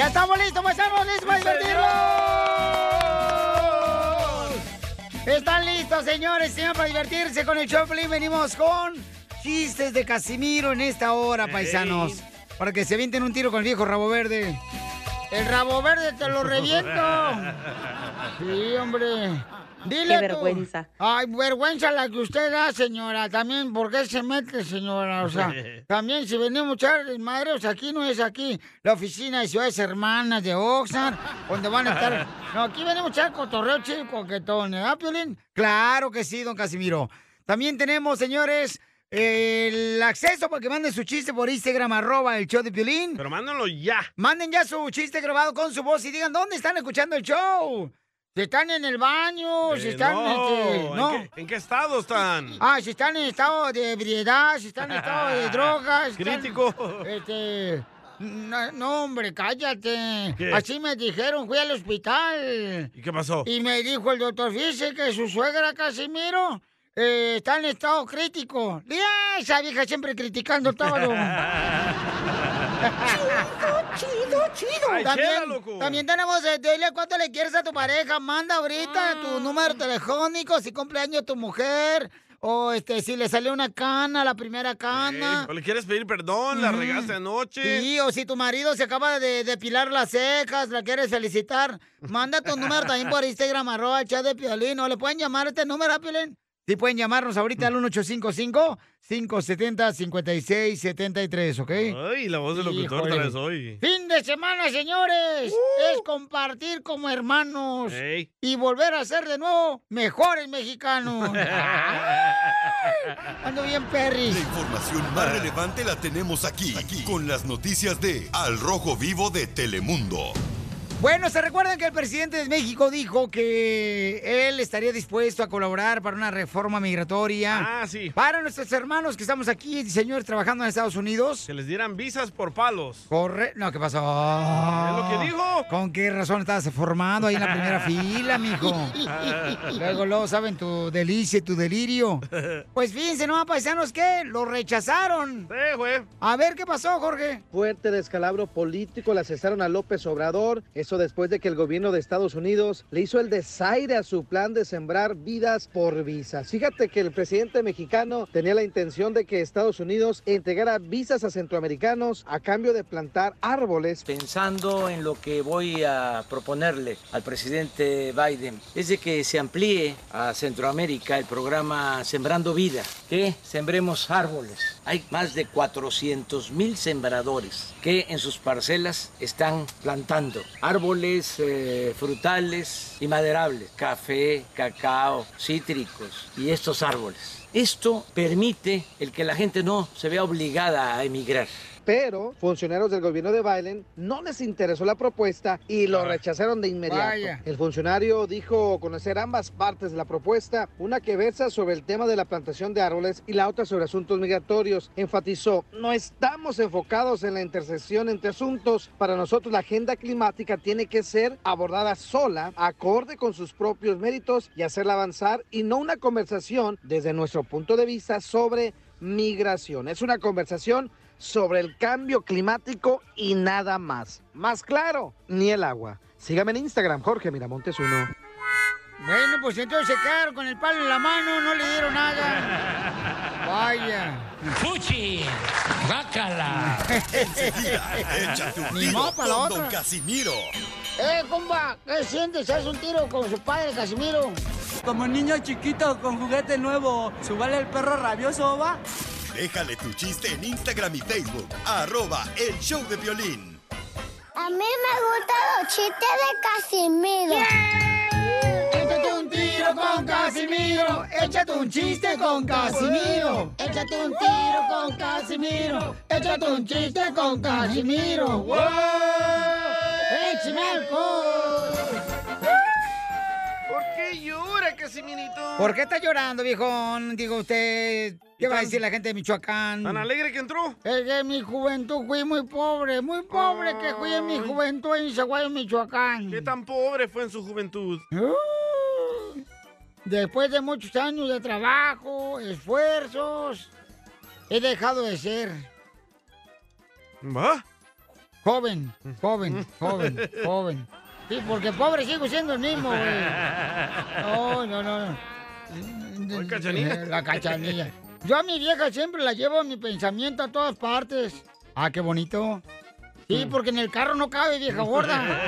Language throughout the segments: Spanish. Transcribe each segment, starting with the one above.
¡Ya estamos listos, paisanos! ¡Listos para divertirnos! ¿Están listos, señores? Señor, para divertirse con el Choplin. Venimos con chistes de Casimiro en esta hora, paisanos. Para que se avienten un tiro con el viejo rabo verde. El rabo verde te lo reviento. Sí, hombre. Dile Qué tú. vergüenza. Ay, vergüenza la que usted da, señora. También, ¿por qué se mete, señora? O sea, también si venimos a echar madres, aquí no es aquí la oficina de Ciudades Hermanas de Oxnard, donde van a estar... No, aquí venimos a echar cotorreo chico coquetón, ¿eh, Piolín? Claro que sí, don Casimiro. También tenemos, señores, el acceso para que manden su chiste por Instagram, arroba el show de Piolín. Pero mándenlo ya. Manden ya su chiste grabado con su voz y digan dónde están escuchando el show. Si están en el baño, si Eh, están no, este, ¿en qué- ¿En qué estado están? Ah, si están en estado de ebriedad, si están en estado de drogas. si están, Crítico. Este. No, no, hombre, cállate. ¿Qué? Así me dijeron, fui al hospital. ¿Y qué pasó? Y me dijo el doctor, fíjese que su suegra Casimiro eh, está en estado crítico. Y esa vieja siempre criticando todo. chido, chido, Ay, chela, También, loco. también tenemos, eh, dile cuánto le quieres a tu pareja. Manda ahorita Ah. tu número telefónico, si cumpleaños tu mujer, o este, si le salió una cana, la primera cana. ¿O le quieres pedir perdón? ¿La regaste anoche? Sí, o si tu marido se acaba de depilar las cejas, la quieres felicitar, manda tu número también por Instagram, arroba el chat de Piolín, o le pueden llamar a este número, ¿a Piolín? Sí, pueden llamarnos ahorita al 1855-570-5673, ¿ok? Ay, la voz del locutor Híjole. traes hoy. Fin de semana, señores, es compartir como hermanos y volver a ser de nuevo mejores mexicanos. Ando bien, Perry. La información más relevante la tenemos aquí, aquí, con las noticias de Al Rojo Vivo de Telemundo. Bueno, ¿se recuerdan que el presidente de México dijo que él estaría dispuesto a colaborar para una reforma migratoria? Ah, sí. Para nuestros hermanos que estamos aquí, señores, trabajando en Estados Unidos. Que les dieran visas por palos. Corre... No, ¿qué pasó? Es lo que dijo. ¿Con qué razón estabas formado ahí en la primera fila, mijo? Luego, luego saben tu delicia y tu delirio. Pues fíjense, ¿no, paisanos, que lo rechazaron. Sí, güey. A ver, ¿qué pasó, Jorge? Fuerte descalabro político le cesaron a López Obrador. Después de que el gobierno de Estados Unidos le hizo el desaire a su plan de sembrar vidas por visas. Fíjate que el presidente mexicano tenía la intención de que Estados Unidos entregara visas a centroamericanos a cambio de plantar árboles. Pensando en lo que voy a proponerle al presidente Biden, es de que se amplíe a Centroamérica el programa Sembrando Vida, que sembremos árboles. Hay más de 400 mil sembradores que en sus parcelas están plantando árboles eh, frutales y maderables, café, cacao, cítricos y estos árboles. Esto permite el que la gente no se vea obligada a emigrar. Pero funcionarios del gobierno de Biden no les interesó la propuesta y lo rechazaron de inmediato. Vaya. El funcionario dijo conocer ambas partes de la propuesta, una que versa sobre el tema de la plantación de árboles y la otra sobre asuntos migratorios. Enfatizó, no estamos enfocados en la intersección entre asuntos. Para nosotros la agenda climática tiene que ser abordada sola, acorde con sus propios méritos y hacerla avanzar y no una conversación desde nuestro punto de vista sobre migración. Es una conversación sobre el cambio climático y nada más. Más claro, ni el agua. Sígame en Instagram, Jorge Miramontes uno. Bueno, pues entonces se quedaron con el palo en la mano, no le dieron nada. Vaya. ¡Fuchi! ¡Bácala! Enseguida, échate un tiro la con otra. Don Casimiro. Eh, compa, ¿qué sientes? ¿Haz un tiro con su padre, Casimiro? Como niño chiquito con juguete nuevo, ¿subale el perro rabioso, va? Déjale tu chiste en Instagram y Facebook, arroba el show de violín. A mí me gustan los chistes de Casimiro. Échate un tiro con Casimiro. Échate un chiste con Casimiro. Échate un tiro con Casimiro. Échate un chiste con Casimiro. ¡Wow! ¡Échame alcohol! ¿Por qué llora, Casimirito? ¿Por qué está llorando, viejón? Digo usted. ¿Qué va a decir la gente de Michoacán? ¿Tan alegre que entró? Es que en mi juventud fui muy pobre, muy pobre que fui en mi juventud en Zaguayo, Michoacán. ¿Qué tan pobre fue en su juventud? Uh, Después de muchos años de trabajo, esfuerzos, he dejado de ser. ¿Va? Joven, joven, joven, joven. Sí, porque pobre sigo siendo el mismo, güey. No, no, no. Cachanilla. La cachanilla. Yo a mi vieja siempre la llevo en mi pensamiento a todas partes. Ah, qué bonito. Sí, porque en el carro no cabe, vieja gorda.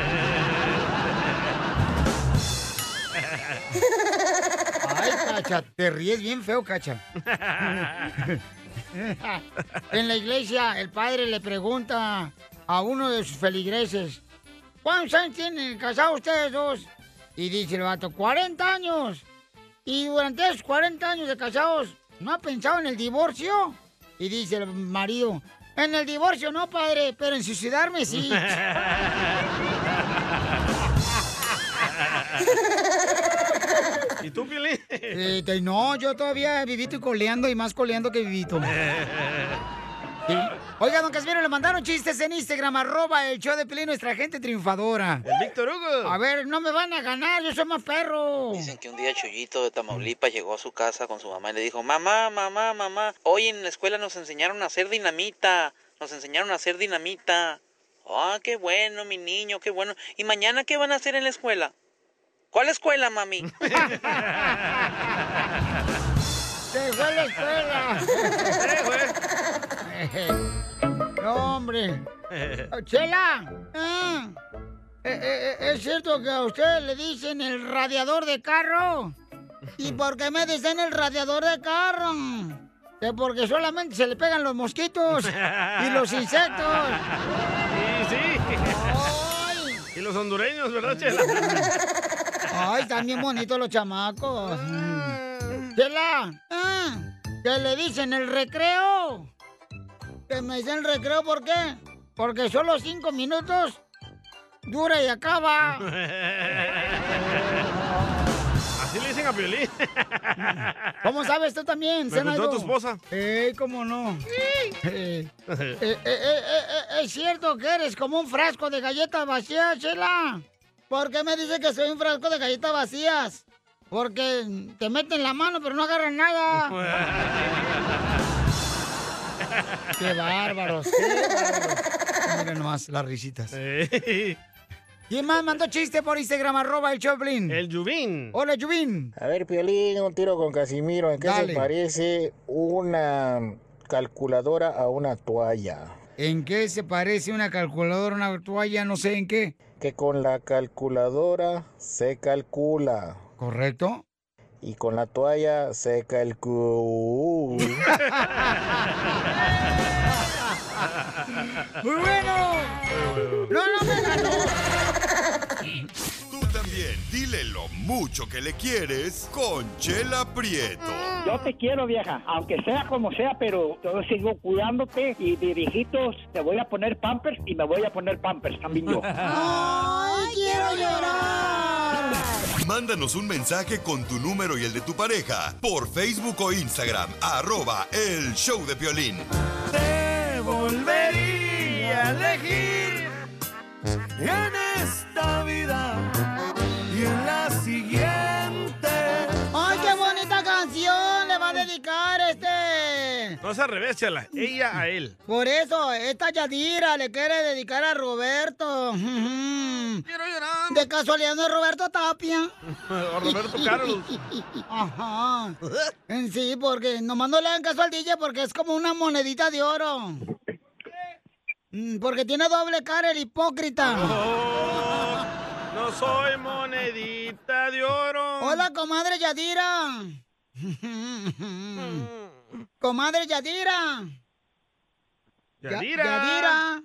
Ay, cacha, te ríes bien feo, cacha. En la iglesia, el padre le pregunta a uno de sus feligreses, ¿cuántos años tienen casados ustedes dos? Y dice el vato, 40 años. Y durante esos 40 años de casados, ¿no ha pensado en el divorcio? Y dice el marido, en el divorcio no, padre, pero en suicidarme sí. ¿Y tú, Piolín? Eh, no, yo todavía vivito y coleando y más coleando que vivito. Sí. Oiga, don Casimiro, le mandaron chistes en Instagram, arroba el show de Pelín, nuestra gente triunfadora. El Víctor Hugo. A ver, no me van a ganar, yo soy más perro. Dicen que un día Chuyito de Tamaulipas llegó a su casa con su mamá y le dijo, mamá, mamá, mamá, hoy en la escuela nos enseñaron a hacer dinamita, nos enseñaron a hacer dinamita. Ah, qué bueno, mi niño, qué bueno. ¿Y mañana qué van a hacer en la escuela? ¿Cuál escuela, mami? Se fue la escuela. no, hombre. Chela. ah, eh, eh, eh, ¿Es cierto que a usted le dicen el radiador de carro? ¿Y por qué me dicen el radiador de carro? Que porque solamente se le pegan los mosquitos y los insectos. Sí, sí. Y los hondureños, ¿verdad, Chela? Ay, están bien bonitos los chamacos. Chela, ah, que le dicen el recreo. Que me dicen recreo, ¿por qué? Porque solo cinco minutos dura y acaba. Así le dicen a Piolín. ¿Cómo sabes tú también, Me contó tu esposa. Eh, cómo no. Eh, eh, eh, eh, eh, ¿Es cierto que eres como un frasco de galletas vacías, Chela? ¿Por qué me dice que soy un frasco de galletas vacías? Porque te meten la mano pero no agarran nada. ¡Qué bárbaros! ¡Qué bárbaros! Miren nomás las risitas. ¿Quién más mandó chiste por Instagram? Arroba el Choplin. El Yubín. Hola, Yubín. A ver, Piolín, un tiro con Casimiro. ¿En qué Dale. se parece una calculadora a una toalla? ¿En qué se parece una calculadora a una toalla? No sé en qué. Que con la calculadora se calcula. ¿Correcto? Y con la toalla se calcula. ¡Muy bueno! ¡No, no me ganó! Tú también, dile lo mucho que le quieres con Chela Prieto. Yo te quiero, vieja, aunque sea como sea, pero yo sigo cuidándote y de viejitos te voy a poner pampers y me voy a poner pampers también yo. ¡Ay, quiero llorar! Mándanos un mensaje con tu número y el de tu pareja por Facebook o Instagram, arroba el show de violín. Te volvería a elegir en esta vida y en la es al revés, Chela. Ella a él. Por eso, esta Yadira le quiere dedicar a Roberto. Quiero llorar. De casualidad no es Roberto Tapia. O Roberto Carlos. Ajá. Sí, porque nomás no le hagan caso al DJ porque es como una monedita de oro. Mm, Porque tiene doble cara el hipócrita. Oh, no soy monedita de oro. Hola, comadre Yadira. Comadre Yadira. Ya- Yadira. Yadira.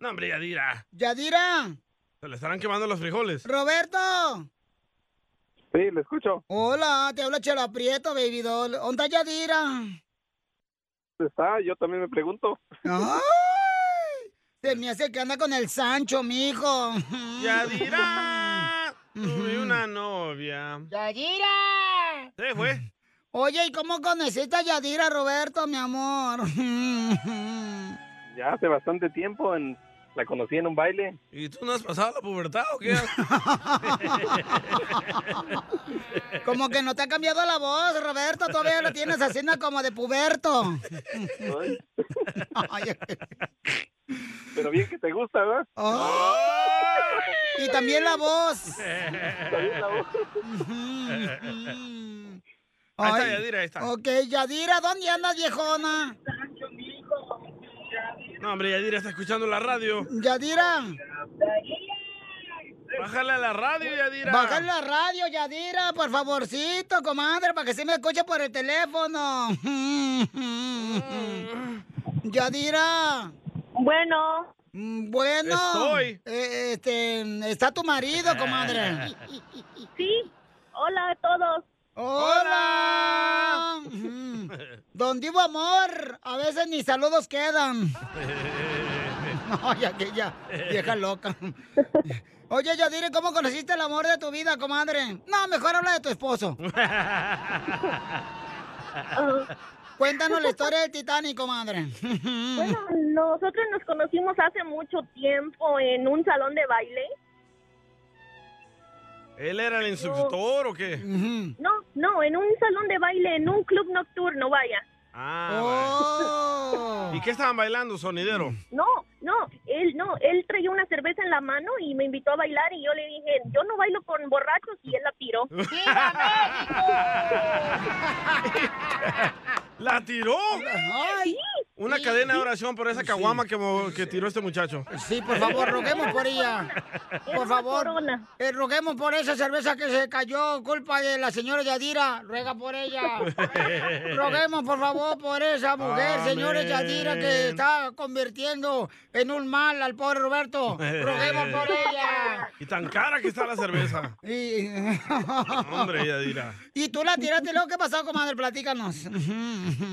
No, hombre, Yadira. Yadira. Se le estarán quemando los frijoles. Roberto. Sí, le escucho. Hola, te habla Chela Prieto, baby doll. ¿Dónde está Yadira? Está, yo también me pregunto. ¡Ay! Se me hace que anda con el Sancho, mijo. Yadira. Tuve una novia. ¡Yadira! Se fue. Oye, ¿y cómo conociste a Yadira, Roberto, mi amor? Ya hace bastante tiempo en, la conocí en un baile. ¿Y tú no has pasado la pubertad o qué? Como que no te ha cambiado la voz, Roberto. Todavía lo tienes haciendo como de puberto. Pero bien que te gusta, ¿verdad? Y también la voz. También la voz. Ahí está Yadira, ahí está. Ok, Yadira, ¿dónde andas, viejona? No, hombre, Yadira está escuchando la radio. Yadira, Bájale a la radio, Yadira. bájale la radio, Yadira, por favorcito, comadre, para que se me escuche por el teléfono. Yadira. Bueno. Bueno. Estoy. eh, este, está tu marido, comadre. Sí. Hola a todos. Hola. Mm. Don Divo Amor, a veces ni saludos quedan. Ay, aquella vieja loca. Oye, Yadira, ¿cómo conociste el amor de tu vida, comadre? No, mejor habla de tu esposo. Cuéntanos la historia del Titanic, comadre. Bueno, nosotros nos conocimos hace mucho tiempo en un salón de baile. ¿Él era el instructor o qué? No, no, en un salón de baile, en un club nocturno, vaya. Ah, vaya. ¿Y qué estaban bailando, sonidero? No, no, él no, él traía una cerveza en la mano y me invitó a bailar y yo le dije, yo no bailo con borrachos y él la tiró. ¿La tiró? Ay. Una cadena de oración por esa caguama que, tiró este muchacho. Sí, por favor, roguemos por ella. Por favor, eh, roguemos por esa cerveza que se cayó, culpa de la señora Yadira. Ruega por ella. Roguemos, por favor, por esa mujer, Amén. señora Yadira, que está convirtiendo en un mal al pobre Roberto. Roguemos por ella. Y tan cara que está la cerveza. Y, Hombre, Yadira. y tú la tiraste, luego, ¿qué pasó, comadre? Platícanos.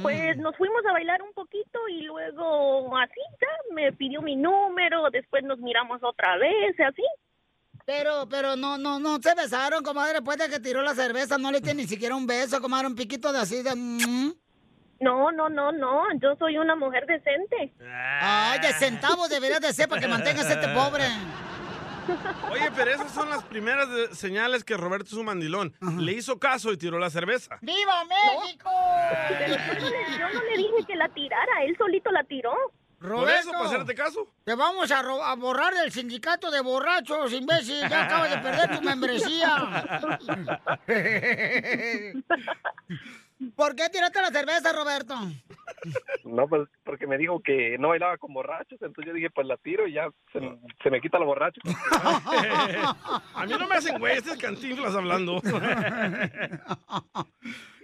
Pues nos fuimos a bailar un poquito y luego así ya me pidió mi número, después nos miramos otra vez, así. Pero, pero no, no, no se besaron, comadre, después de que tiró la cerveza, no le diste ni siquiera un beso, comadre, un piquito de así de... No, no, no, no, yo soy una mujer decente. Ay, de centavos deberías de ser para que mantengas este pobre. Oye, pero esas son las primeras señales que Roberto es un mandilón. Le hizo caso y tiró la cerveza. ¡Viva México! No, yo no le dije que la tirara, él solito la tiró. ¿Por eso, para hacerte caso? Te vamos a, borrar del sindicato de borrachos, imbécil. Ya acabas de perder tu membresía. ¿Por qué tiraste la cerveza, Roberto? No, pues porque me dijo que no bailaba con borrachos, entonces yo dije, pues la tiro y ya se, se me quita lo borracho. A mí no me hacen güey, este es cantinflas hablando.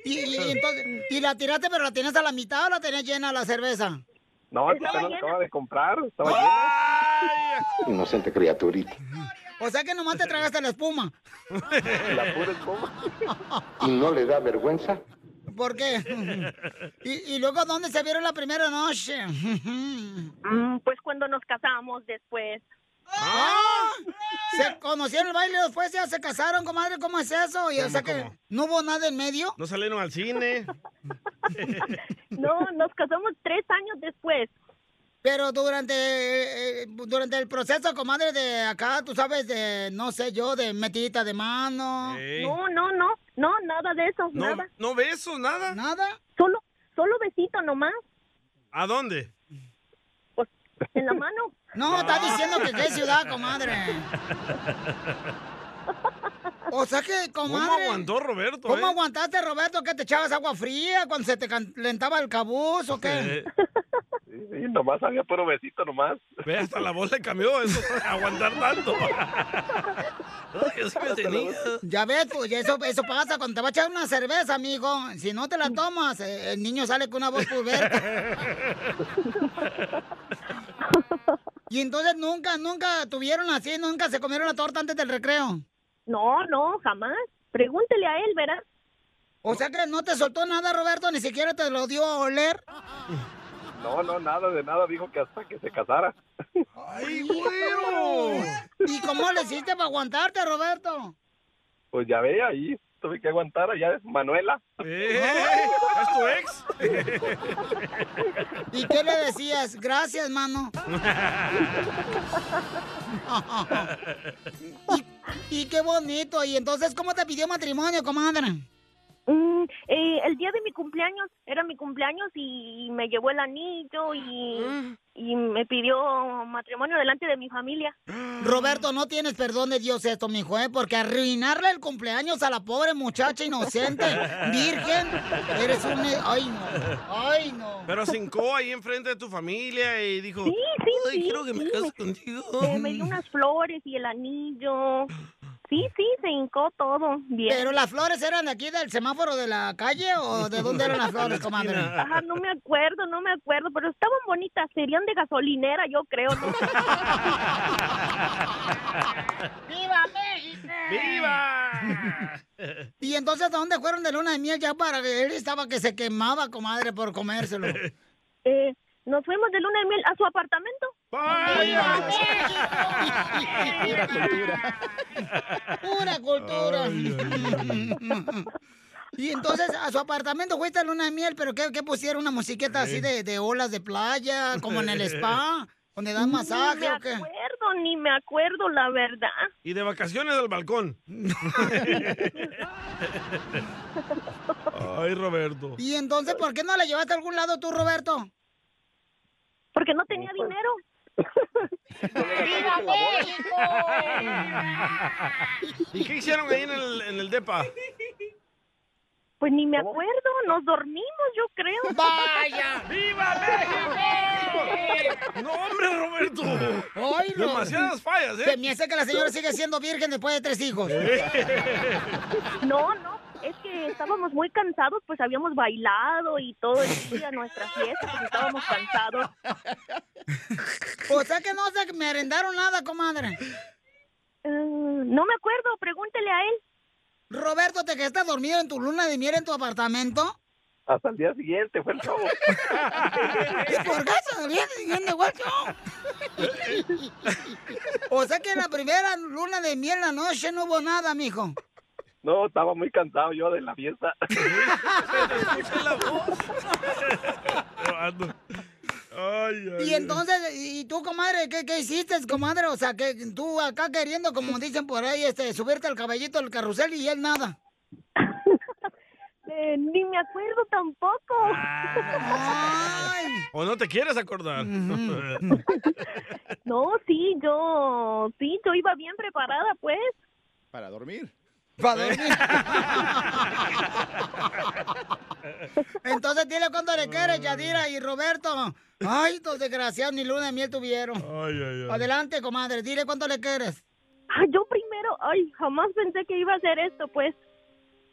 Y, y- y entonces, ¿y la tiraste, pero la tienes a la mitad o la tenías llena la cerveza? No, que apenas la acaba de comprar, estaba llena. Inocente criaturita. O sea que nomás te tragaste la espuma. La pura espuma. ¿Y no le da vergüenza? ¿Por qué? ¿Y, y luego dónde se vieron la primera noche? Mm, pues cuando nos casamos después. ¡Ah! ¿Se conocieron el baile después ya se casaron, comadre? ¿Cómo es eso? Y, o sea que ¿Cómo? no hubo nada en medio. No salieron al cine. No, nos casamos tres años después. Pero durante, eh, durante el proceso, comadre, de acá, tú sabes, de, no sé yo, de metidita de mano. No, no, no, no, nada de eso, No, nada. no besos, nada. ¿Nada? Solo, solo besito nomás, ¿A dónde? en la mano. No, está diciendo que qué ciudad, comadre. O sea que, comadre. ¿Cómo aguantó Roberto? ¿Cómo eh? aguantaste, Roberto, que te echabas agua fría cuando se te calentaba el cabuz o qué? Sí, sí, nomás había puro besito nomás. Ve, hasta la voz le cambió eso, aguantar tanto. Ay, yo sí me tenía. Ya ves, pues eso, eso pasa cuando te va a echar una cerveza, amigo. Si no te la tomas, eh, el niño sale con una voz puberta. Y entonces nunca, nunca tuvieron así, nunca se comieron la torta antes del recreo. No, no, jamás. Pregúntele a él, ¿verdad? O sea que no te soltó nada, Roberto, ni siquiera te lo dio a oler. No, no, nada de nada, dijo que hasta que se casara. ¡Ay, güero! ¿Y cómo le hiciste para aguantarte, Roberto? Pues ya ve, ahí tuve que aguantar allá, Manuela. ¿Es tu ex? ¿Y qué le decías? Gracias, mano. y, y qué bonito. ¿Y entonces cómo te pidió matrimonio, comadre? Mm, eh, el día de mi cumpleaños, era mi cumpleaños y me llevó el anillo y, y me pidió matrimonio delante de mi familia. Roberto, no tienes perdón de Dios esto, mijo, ¿eh? Porque arruinarle el cumpleaños a la pobre muchacha inocente, virgen, eres un... Ay, no. Ay, no. Pero se hincó ahí enfrente de tu familia y dijo, Sí, sí, "Ay, sí, quiero que me sí, case me- contigo. Eh, me dio unas flores y el anillo. Sí, sí, se hincó todo bien. ¿Pero las flores eran de aquí del semáforo de la calle o de dónde eran las flores, comadre? Ajá, no me acuerdo, no me acuerdo, pero estaban bonitas, serían de gasolinera, yo creo. ¿no? ¡Viva México! ¡Viva! Y entonces, ¿a dónde fueron de luna de miel ya para que él estaba que se quemaba, comadre, por comérselo? Eh, nos fuimos de luna de miel a su apartamento. ¡Viva Pura cultura. Y entonces a su apartamento fuiste a luna de miel, pero ¿qué, qué pusieron? ¿Una musiqueta así de, de olas de playa, como en el spa? ¿Donde dan masaje Ni me o qué? acuerdo, ni me acuerdo, la verdad. Y de vacaciones al balcón. Ay, Roberto. Y entonces, ¿por qué no la llevaste a algún lado tú, Roberto? Porque no tenía dinero. ¡Viva México! ¿Y qué hicieron ahí en el, en el depa? Pues ni me acuerdo, nos dormimos, yo creo. ¡Vaya! ¡Viva México! No, hombre, Roberto. Ay, no. Demasiadas fallas, ¿eh? Se me hace que la señora sigue siendo virgen después de tres hijos. No, no, es que estábamos muy cansados, pues habíamos bailado y todo el día nuestra fiesta, pues estábamos cansados. O sea que no se me arrendaron nada, comadre. Eh, no me acuerdo, pregúntele a él. Roberto, ¿te quedaste dormido en tu luna de miel en tu apartamento? Hasta el día siguiente fue el show. ¿Y por qué se dormía siguiendo igual yo? O sea que en la primera luna de miel la noche no hubo nada, mijo. No, estaba muy cansado yo de la fiesta. Ay, ay, Y entonces, ¿y tú, comadre, qué, qué hiciste, comadre? O sea, que tú acá queriendo, como dicen por ahí, este, subirte al caballito del carrusel y él nada. Eh, ni me acuerdo tampoco. ¿O no te quieres acordar? No, sí, yo, sí, yo iba bien preparada, pues. Para dormir. Para dormir. Entonces dile cuánto le quieres, Yadira y Roberto. Ay, estos desgraciados ni luna de miel tuvieron. Ay, ay, ay. Adelante, comadre, dile cuánto le quieres. Ah, yo primero, ay, jamás pensé que iba a hacer esto, pues.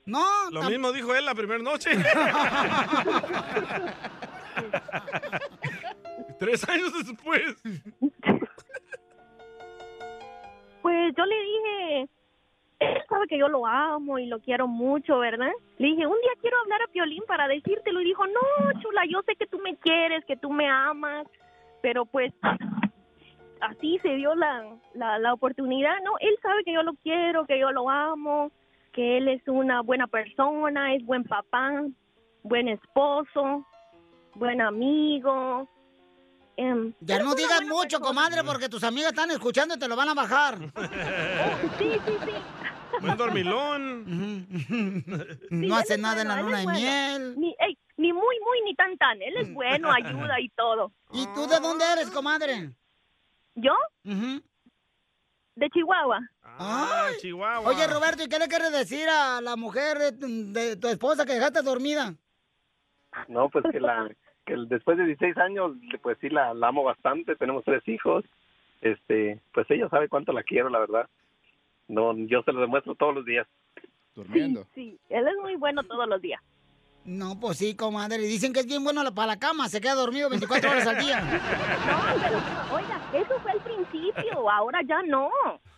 No. Lo mismo dijo él la primera noche. Tres años después. Pues yo le dije, él sabe que yo lo amo y lo quiero mucho, ¿verdad? Le dije, un día quiero hablar a Piolín para decírtelo. Y dijo, no, chula, yo sé que tú me quieres, que tú me amas, pero pues así se dio la, la, la oportunidad, ¿no? Él sabe que yo lo quiero, que yo lo amo, que él es una buena persona, es buen papá, buen esposo, buen amigo. Em, Ya no digas mucho, comadre, porque tus amigas están escuchando y te lo van a bajar. Sí, sí, sí. Buen dormilón. No hace nada en la luna de bueno. miel. Ni, ey, ni muy, muy, ni tan, tan. Él es bueno, ayuda y todo. ¿Y tú de dónde eres, comadre? ¿Yo? De Chihuahua. Ah, Chihuahua. Oye, Roberto, ¿y qué le quieres decir a la mujer de, tu- de tu esposa que dejaste dormida? No, pues que la que después de 16 años, pues sí la, la amo bastante. Tenemos tres hijos. Este, pues ella sabe cuánto la quiero, la verdad. No, yo se lo demuestro todos los días. Durmiendo. Sí, él es muy bueno todos los días. No, pues sí, comadre. Dicen que es bien bueno para la cama. Se queda dormido 24 horas al día. No, pero, oiga, eso fue al principio, ahora ya no.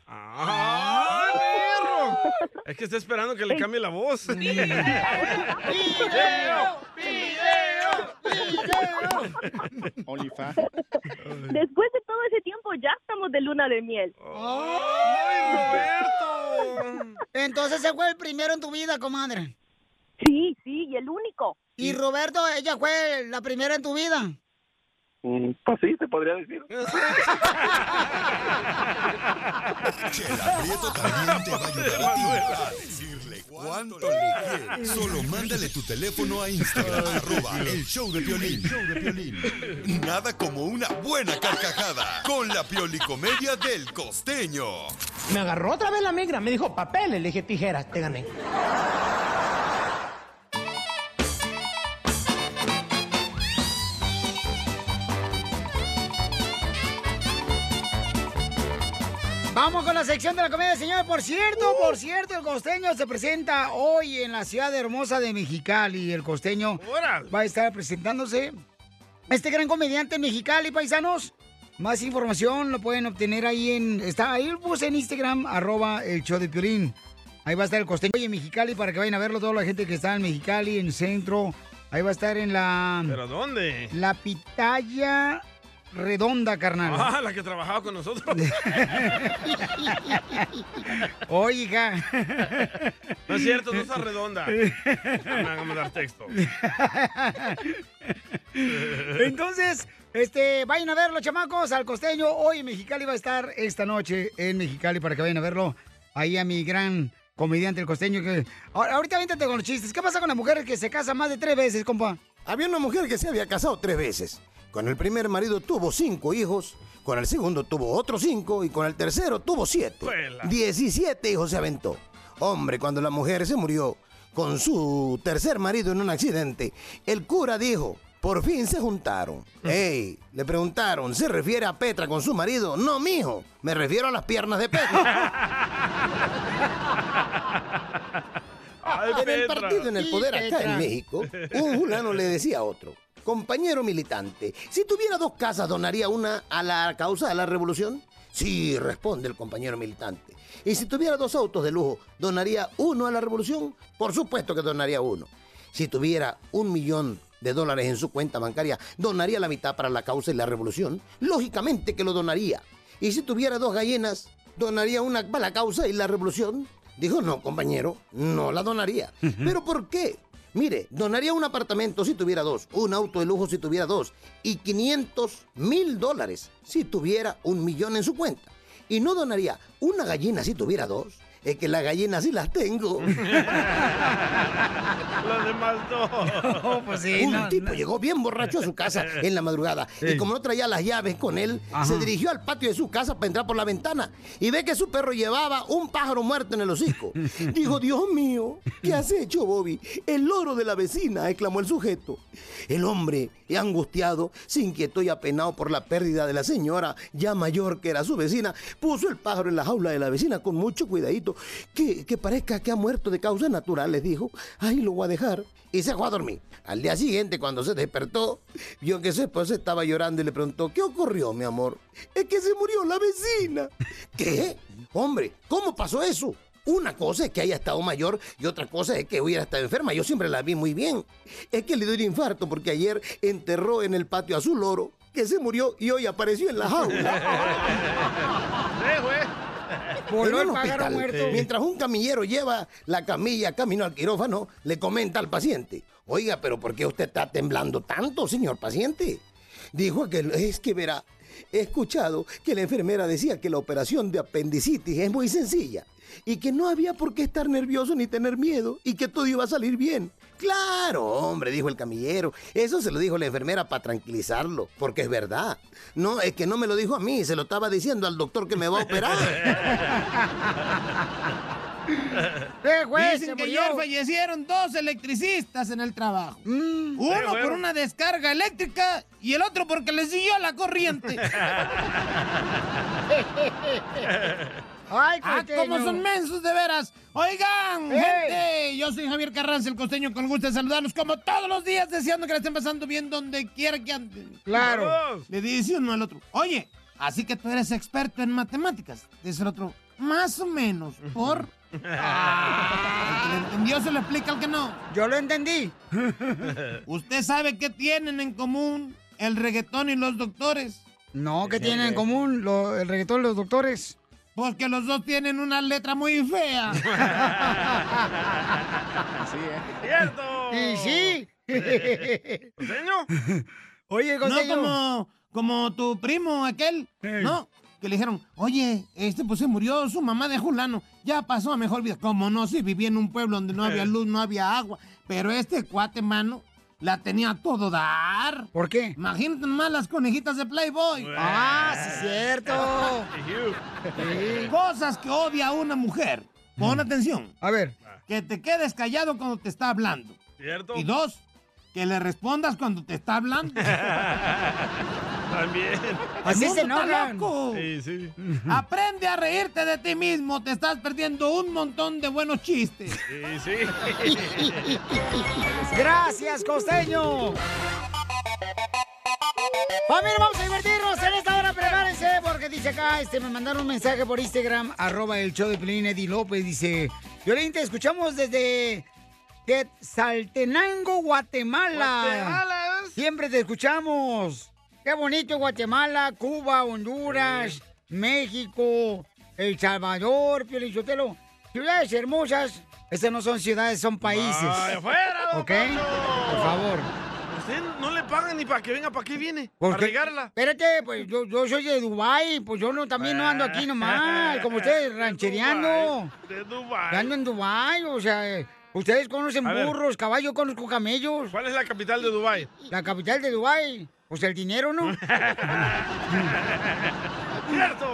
¡Ay, perro! Es que está esperando que le cambie la voz. ¡Video! ¡Video! Después de todo ese tiempo ya estamos de luna de miel. ¡Ay, Roberto! Entonces ese fue el primero en tu vida, comadre. Sí, sí, y el único. ¿Y Roberto, ella fue la primera en tu vida? Mm, Pues sí, te podría decir. Chela Prieto también te va a ayudar a ti a decirle cuánto le quieres. Solo mándale tu teléfono a Instagram, arroba el show de Piolín. Nada como una buena carcajada con la piolicomedia del costeño. Me agarró otra vez la migra, me dijo papeles, le dije tijeras, te gané. Vamos con la sección de la comedia, señor. Por cierto, por cierto, el costeño se presenta hoy en la ciudad hermosa de Mexicali. El costeño va a estar presentándose. Este gran comediante en Mexicali, paisanos. Más información lo pueden obtener ahí en. Está ahí puse en Instagram, arroba el show de Piolín. Ahí va a estar el costeño en Mexicali para que vayan a verlo toda la gente que está en Mexicali, en el centro. Ahí va a estar en la. ¿Pero dónde? La pitaya redonda, carnal. Ah, la que trabajaba con nosotros. Oiga. No es cierto, no está redonda. Me van a mandar texto. Entonces, este, vayan a verlo, chamacos, al costeño. Hoy en Mexicali va a estar esta noche en Mexicali para que vayan a verlo. Ahí a mi gran comediante, el costeño. Que... Ahorita véntate con los chistes. ¿Qué pasa con la mujer que se casa más de tres veces, compa? Había una mujer que se había casado tres veces. Con el primer marido tuvo cinco hijos, con el segundo tuvo otros cinco y con el tercero tuvo siete. Diecisiete hijos se aventó. Hombre, cuando la mujer se murió con su tercer marido en un accidente, el cura dijo, por fin se juntaron. Ey, le preguntaron, ¿se refiere a Petra con su marido? No, mijo, me refiero a las piernas de Petra. en el partido en el poder acá en México, un fulano le decía a otro, compañero militante, si tuviera dos casas, ¿donaría una a la causa de la revolución? Sí, responde el compañero militante. ¿Y si tuviera dos autos de lujo, donaría uno a la revolución? Por supuesto que donaría uno. Si tuviera un millón de dólares en su cuenta bancaria, ¿donaría la mitad para la causa y la revolución? Lógicamente que lo donaría. ¿Y si tuviera dos gallinas, donaría una para la causa y la revolución? Dijo, no, compañero, no la donaría. ¿Pero por qué? Mire, donaría un apartamento si tuviera dos, un auto de lujo si tuviera dos, y 500 mil dólares si tuviera un millón en su cuenta. Y no donaría una gallina si tuviera dos. Es que las gallinas sí las tengo. Los demás no. pues un tipo llegó bien borracho a su casa en la madrugada y como no traía las llaves con él, se dirigió al patio de su casa para entrar por la ventana y ve que su perro llevaba un pájaro muerto en el hocico. Dijo, Dios mío, ¿qué has hecho, Bobby? El loro de la vecina, exclamó el sujeto. El hombre, angustiado, se inquietó y apenado por la pérdida de la señora, ya mayor que era su vecina, puso el pájaro en la jaula de la vecina con mucho cuidadito. Que, que parezca que ha muerto de causas naturales, dijo. Ahí lo voy a dejar. Y se fue a dormir. Al día siguiente, cuando se despertó, vio que su esposa estaba llorando y le preguntó, ¿qué ocurrió, mi amor? Es que se murió la vecina. ¿Qué? Hombre, ¿cómo pasó eso? Una cosa es que haya estado mayor y otra cosa es que hubiera estado enferma. Yo siempre la vi muy bien. Es que le dio un infarto porque ayer enterró en el patio a su loro que se murió y hoy apareció en la jaula. Voló En el un pájaro hospital, muerto. Mientras un camillero lleva la camilla camino al quirófano, le comenta al paciente, oiga, pero ¿por qué usted está temblando tanto, señor paciente? Dijo que es que verá, he escuchado que la enfermera decía que la operación de apendicitis es muy sencilla y que no había por qué estar nervioso ni tener miedo y que todo iba a salir bien. Claro, hombre, dijo el camillero. Eso se lo dijo la enfermera para tranquilizarlo, porque es verdad. No, es que no me lo dijo a mí, se lo estaba diciendo al doctor que me va a operar. güey, Dicen que murió. ayer fallecieron dos electricistas en el trabajo. Mm. Uno bueno. por una descarga eléctrica y el otro porque le siguió la corriente. Ay, ah, cómo son mensos de veras. Oigan, gente, yo soy Javier Carranza, el costeño, con gusto de saludarlos como todos los días, deseando que la estén pasando bien donde quiera que anden. Claro. Le dice uno al otro, oye, así que tú eres experto en matemáticas. Dice el otro, más o menos, por... Ah, el que le entendió se lo explica al que no. Yo lo entendí. ¿Usted sabe qué tienen en común el reggaetón y los doctores? No, ¿qué tienen en común lo- el reggaetón y los doctores? Porque los dos tienen una letra muy fea. ¡Cierto! Y sí. ¿Costeño? Oye, No Costeño. como, como tu primo aquel, ¿no? Que le dijeron, oye, este pues se murió su mamá de Julano, ya pasó a mejor vida. Como no, si vivía en un pueblo donde no había luz, no había agua. Pero este cuate, mano, la tenía a todo dar. ¿Por qué? Imagínate nomás las conejitas de Playboy. Ah, sí, cierto. Sí. Cosas que odia una mujer. Pon atención. A ver. Que te quedes callado cuando te está hablando. ¿Cierto? Y dos, que le respondas cuando te está hablando. También. Así se enojan. Sí, sí. Aprende a reírte de ti mismo. Te estás perdiendo un montón de buenos chistes. Sí, sí. Gracias, costeño. Familia, vamos a divertirnos en esta hora, prepárense, porque dice acá, este, me mandaron un mensaje por Instagram, arroba el show de Pelín Eddie López, dice, Violín, te escuchamos desde Quetzaltenango, Guatemala. Guatemala, Siempre te escuchamos. Qué bonito Guatemala, Cuba, Honduras, México, El Salvador, Piolín Sotelo. Ciudades hermosas. Estas no son ciudades, son países. Fuera, don ¿Ok? Por favor. Usted no le pagan ni para que venga, ¿para qué viene? ¿Por ¿Para regarla? Espérate, pues yo, yo soy de Dubái, pues yo no, también no ando aquí nomás, como ustedes, ranchereando. De Dubái. Ando en Dubái, o sea, eh, ustedes conocen A burros, caballos, conozco camellos. ¿Cuál es la capital de Dubái? La capital de Dubái, pues el dinero, ¿no? ¡Cierto!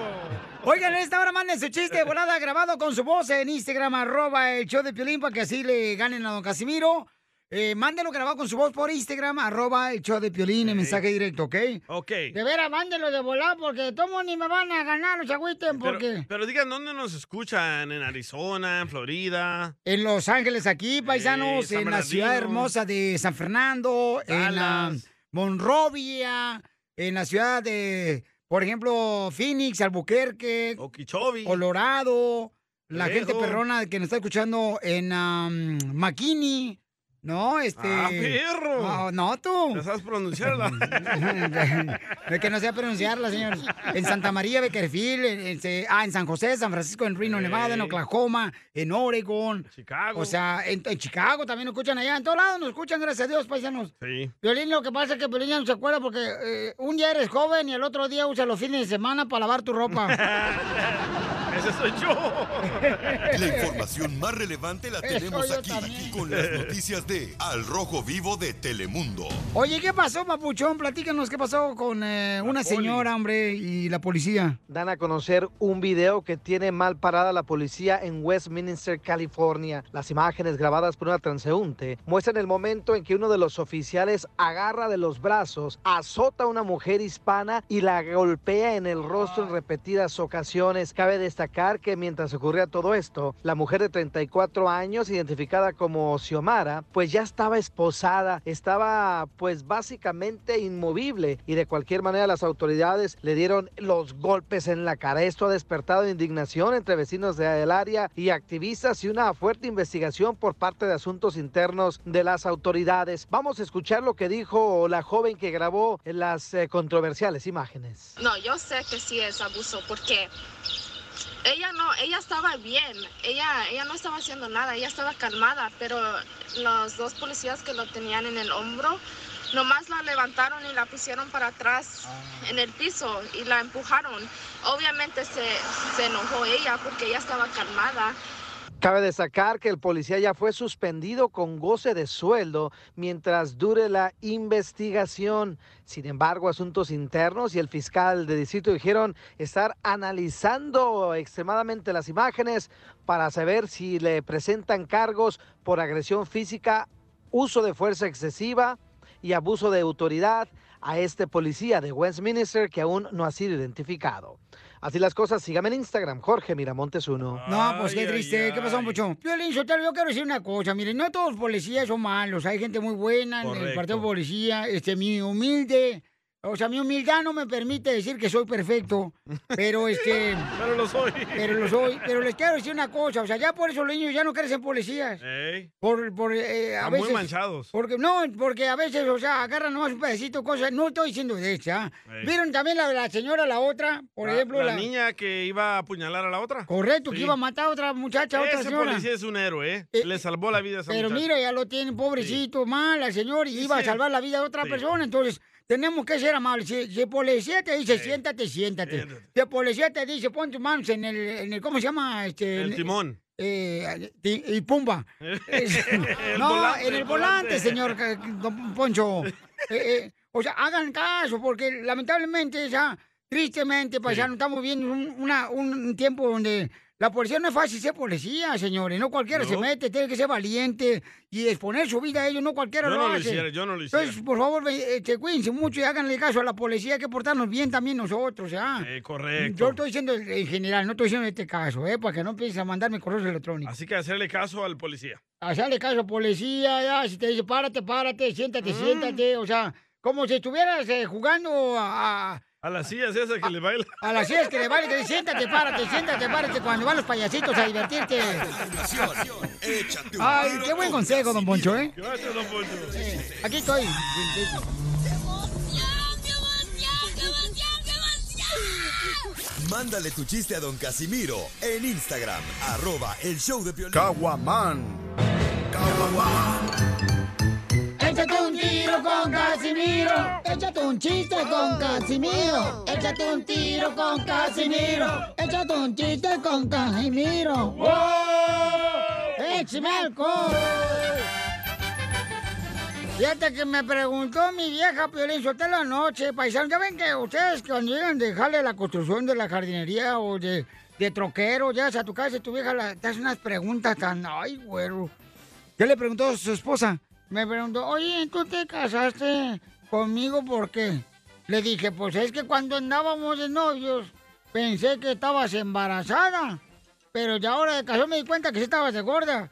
Oigan, en esta hora manden su chiste de volada grabado con su voz en Instagram, arroba el show de Piolín, para que así le ganen a don Casimiro. Eh, mándenlo grabado con su voz por Instagram, arroba el show de Piolín, en mensaje directo, ¿ok? Ok. De veras, mándenlo de volada, porque todos ni me van a ganar, no se agüiten, Pero, porque... pero digan, ¿dónde nos escuchan? ¿En Arizona, en Florida? En Los Ángeles aquí, paisanos, San en la ciudad hermosa de San Fernando, en la. Monrovia, en la ciudad de, por ejemplo, Phoenix, Albuquerque, Okeechobee, Colorado, la gente perrona que nos está escuchando en um, McKinney, ¿no? Este... ¡Ah, perro! No, no, tú. ¿Ya sabes pronunciarla? De que no sé pronunciarla, señor. En Santa María, Beckerfield, en, en- ah, en San José, San Francisco, en Reno, Nevada, en Oklahoma, en Oregon. Chicago. O sea, en, en Chicago también nos escuchan allá. En todos lados nos escuchan, gracias a Dios, paisanos. Sí. Violín, lo que pasa es que Violín ya no se acuerda porque eh, un día eres joven y el otro día usa los fines de semana para lavar tu ropa. Ese soy yo. La información más relevante la tenemos aquí, también. con las noticias de Al Rojo Vivo de Telemundo. Oye, ¿qué pasó, papuchón? Platícanos qué pasó con eh, una señora, hombre, y la policía. Dan a conocer un video que tiene mal parada la policía en Westminster, California. Las imágenes grabadas por una transeúnte muestran el momento en que uno de los oficiales agarra de los brazos, azota a una mujer hispana y la golpea en el rostro en repetidas ocasiones. Cabe destacar que mientras ocurría todo esto, la mujer de 34 años, identificada como Xiomara, pues ya estaba esposada, estaba pues básicamente inmovible y de cualquier manera las autoridades le dieron los golpes en la cara. Esto ha despertado indignación entre vecinos del área y activistas y una fuerte investigación por parte de asuntos internos de las autoridades. Vamos a escuchar lo que dijo la joven que grabó las eh, controversiales imágenes. No, yo sé que sí es abuso porque ella no, ella estaba bien, ella, ella no estaba haciendo nada, ella estaba calmada, pero los dos policías que lo tenían en el hombro, nomás la levantaron y la pusieron para atrás en el piso y la empujaron. Obviamente se, se enojó ella porque ella estaba calmada. Cabe destacar que el policía ya fue suspendido con goce de sueldo mientras dure la investigación. Sin embargo, asuntos internos y el fiscal de distrito dijeron estar analizando extremadamente las imágenes para saber si le presentan cargos por agresión física, uso de fuerza excesiva y abuso de autoridad a este policía de Westminster que aún no ha sido identificado. Así las cosas, sígame en Instagram, Jorge Miramontes 1. No, pues qué triste. ¿Qué pasó, Puchón? Piolín Sotelo, yo quiero decir una cosa. Miren, no todos los policías son malos. Hay gente muy buena en el Correcto. partido de policía. Este, mi humilde... O sea, mi humildad no me permite decir que soy perfecto, pero este... Pero lo soy. Pero lo soy. Pero les quiero decir una cosa, o sea, ya por eso los niños ya no crecen policías. Ey. Por, por, eh, a Están veces... muy manchados. Porque, no, porque a veces, o sea, agarran nomás un pedacito, cosas. No estoy diciendo de esa. Ey. ¿Vieron también la, la señora, la otra? Por La- ejemplo, la, la... niña que iba a apuñalar a la otra. Correcto, Sí. que iba a matar a otra muchacha, a otra Ese señora. policía es un héroe, ¿eh? Le salvó la vida a esa Pero muchacha. mira, ya lo tiene pobrecito, mal al señor, y Sí, iba a salvar la vida de otra persona. Entonces, tenemos que ser amables. Si, si el policía te dice, siéntate, siéntate. Si el policía te dice, pon tus manos en el, en el ¿cómo se llama? Este, El timón. eh, y pumba. El no, volante, en el volante, volante. señor eh, don Poncho. Eh, o sea, hagan caso, porque lamentablemente, ya, tristemente, paisano, estamos viendo un, una- un tiempo donde la policía no es fácil ser policía, señores. No cualquiera No. se mete, tiene que ser valiente y exponer su vida a ellos, no cualquiera Yo lo no lo hace. hiciera, yo no lo hiciera. Entonces, por favor, este, cuídense mucho y háganle caso a la policía, hay que portarnos bien también nosotros, ¿ya? Eh, correcto. Yo estoy diciendo en general, no estoy diciendo en este caso, ¿eh? Para que no empieces a mandarme correos electrónicos. Así que hacerle caso al policía. Hacerle caso a policía, ya, si te dice párate, párate, siéntate, siéntate, o sea, como si estuvieras eh, jugando a, a, A las sillas esas que le baila. a las sillas que le vale, que dice, siéntate, párate, siéntate, párate, cuando van los payasitos a divertirte. Ay, qué buen con consejo, don Poncho, ¿eh? Gracias, don Poncho. Aquí estoy. Mándale tu chiste a don Casimiro en Instagram, arroba el show de Piolín. Caguaman. Échate un tiro con Casimiro. Échate un chiste con Casimiro. Échate un tiro con Casimiro. Échate un chiste con Casimiro. ¡Wow! ¡Échame alcohol! Fíjate que me preguntó mi vieja Piolín Sotelo anoche, paisano. Ya ven que ustedes cuando llegan de dejarle la construcción de la jardinería o de, de troquero, llegas a tu casa y tu vieja la- te hace unas preguntas tan... ¡Ay, güero! ¿Qué le preguntó a su esposa? Me preguntó, oye, ¿tú te casaste conmigo por qué? Le dije, pues es que cuando andábamos de novios pensé que estabas embarazada, pero ya ahora de casado me di cuenta que sí estabas de gorda.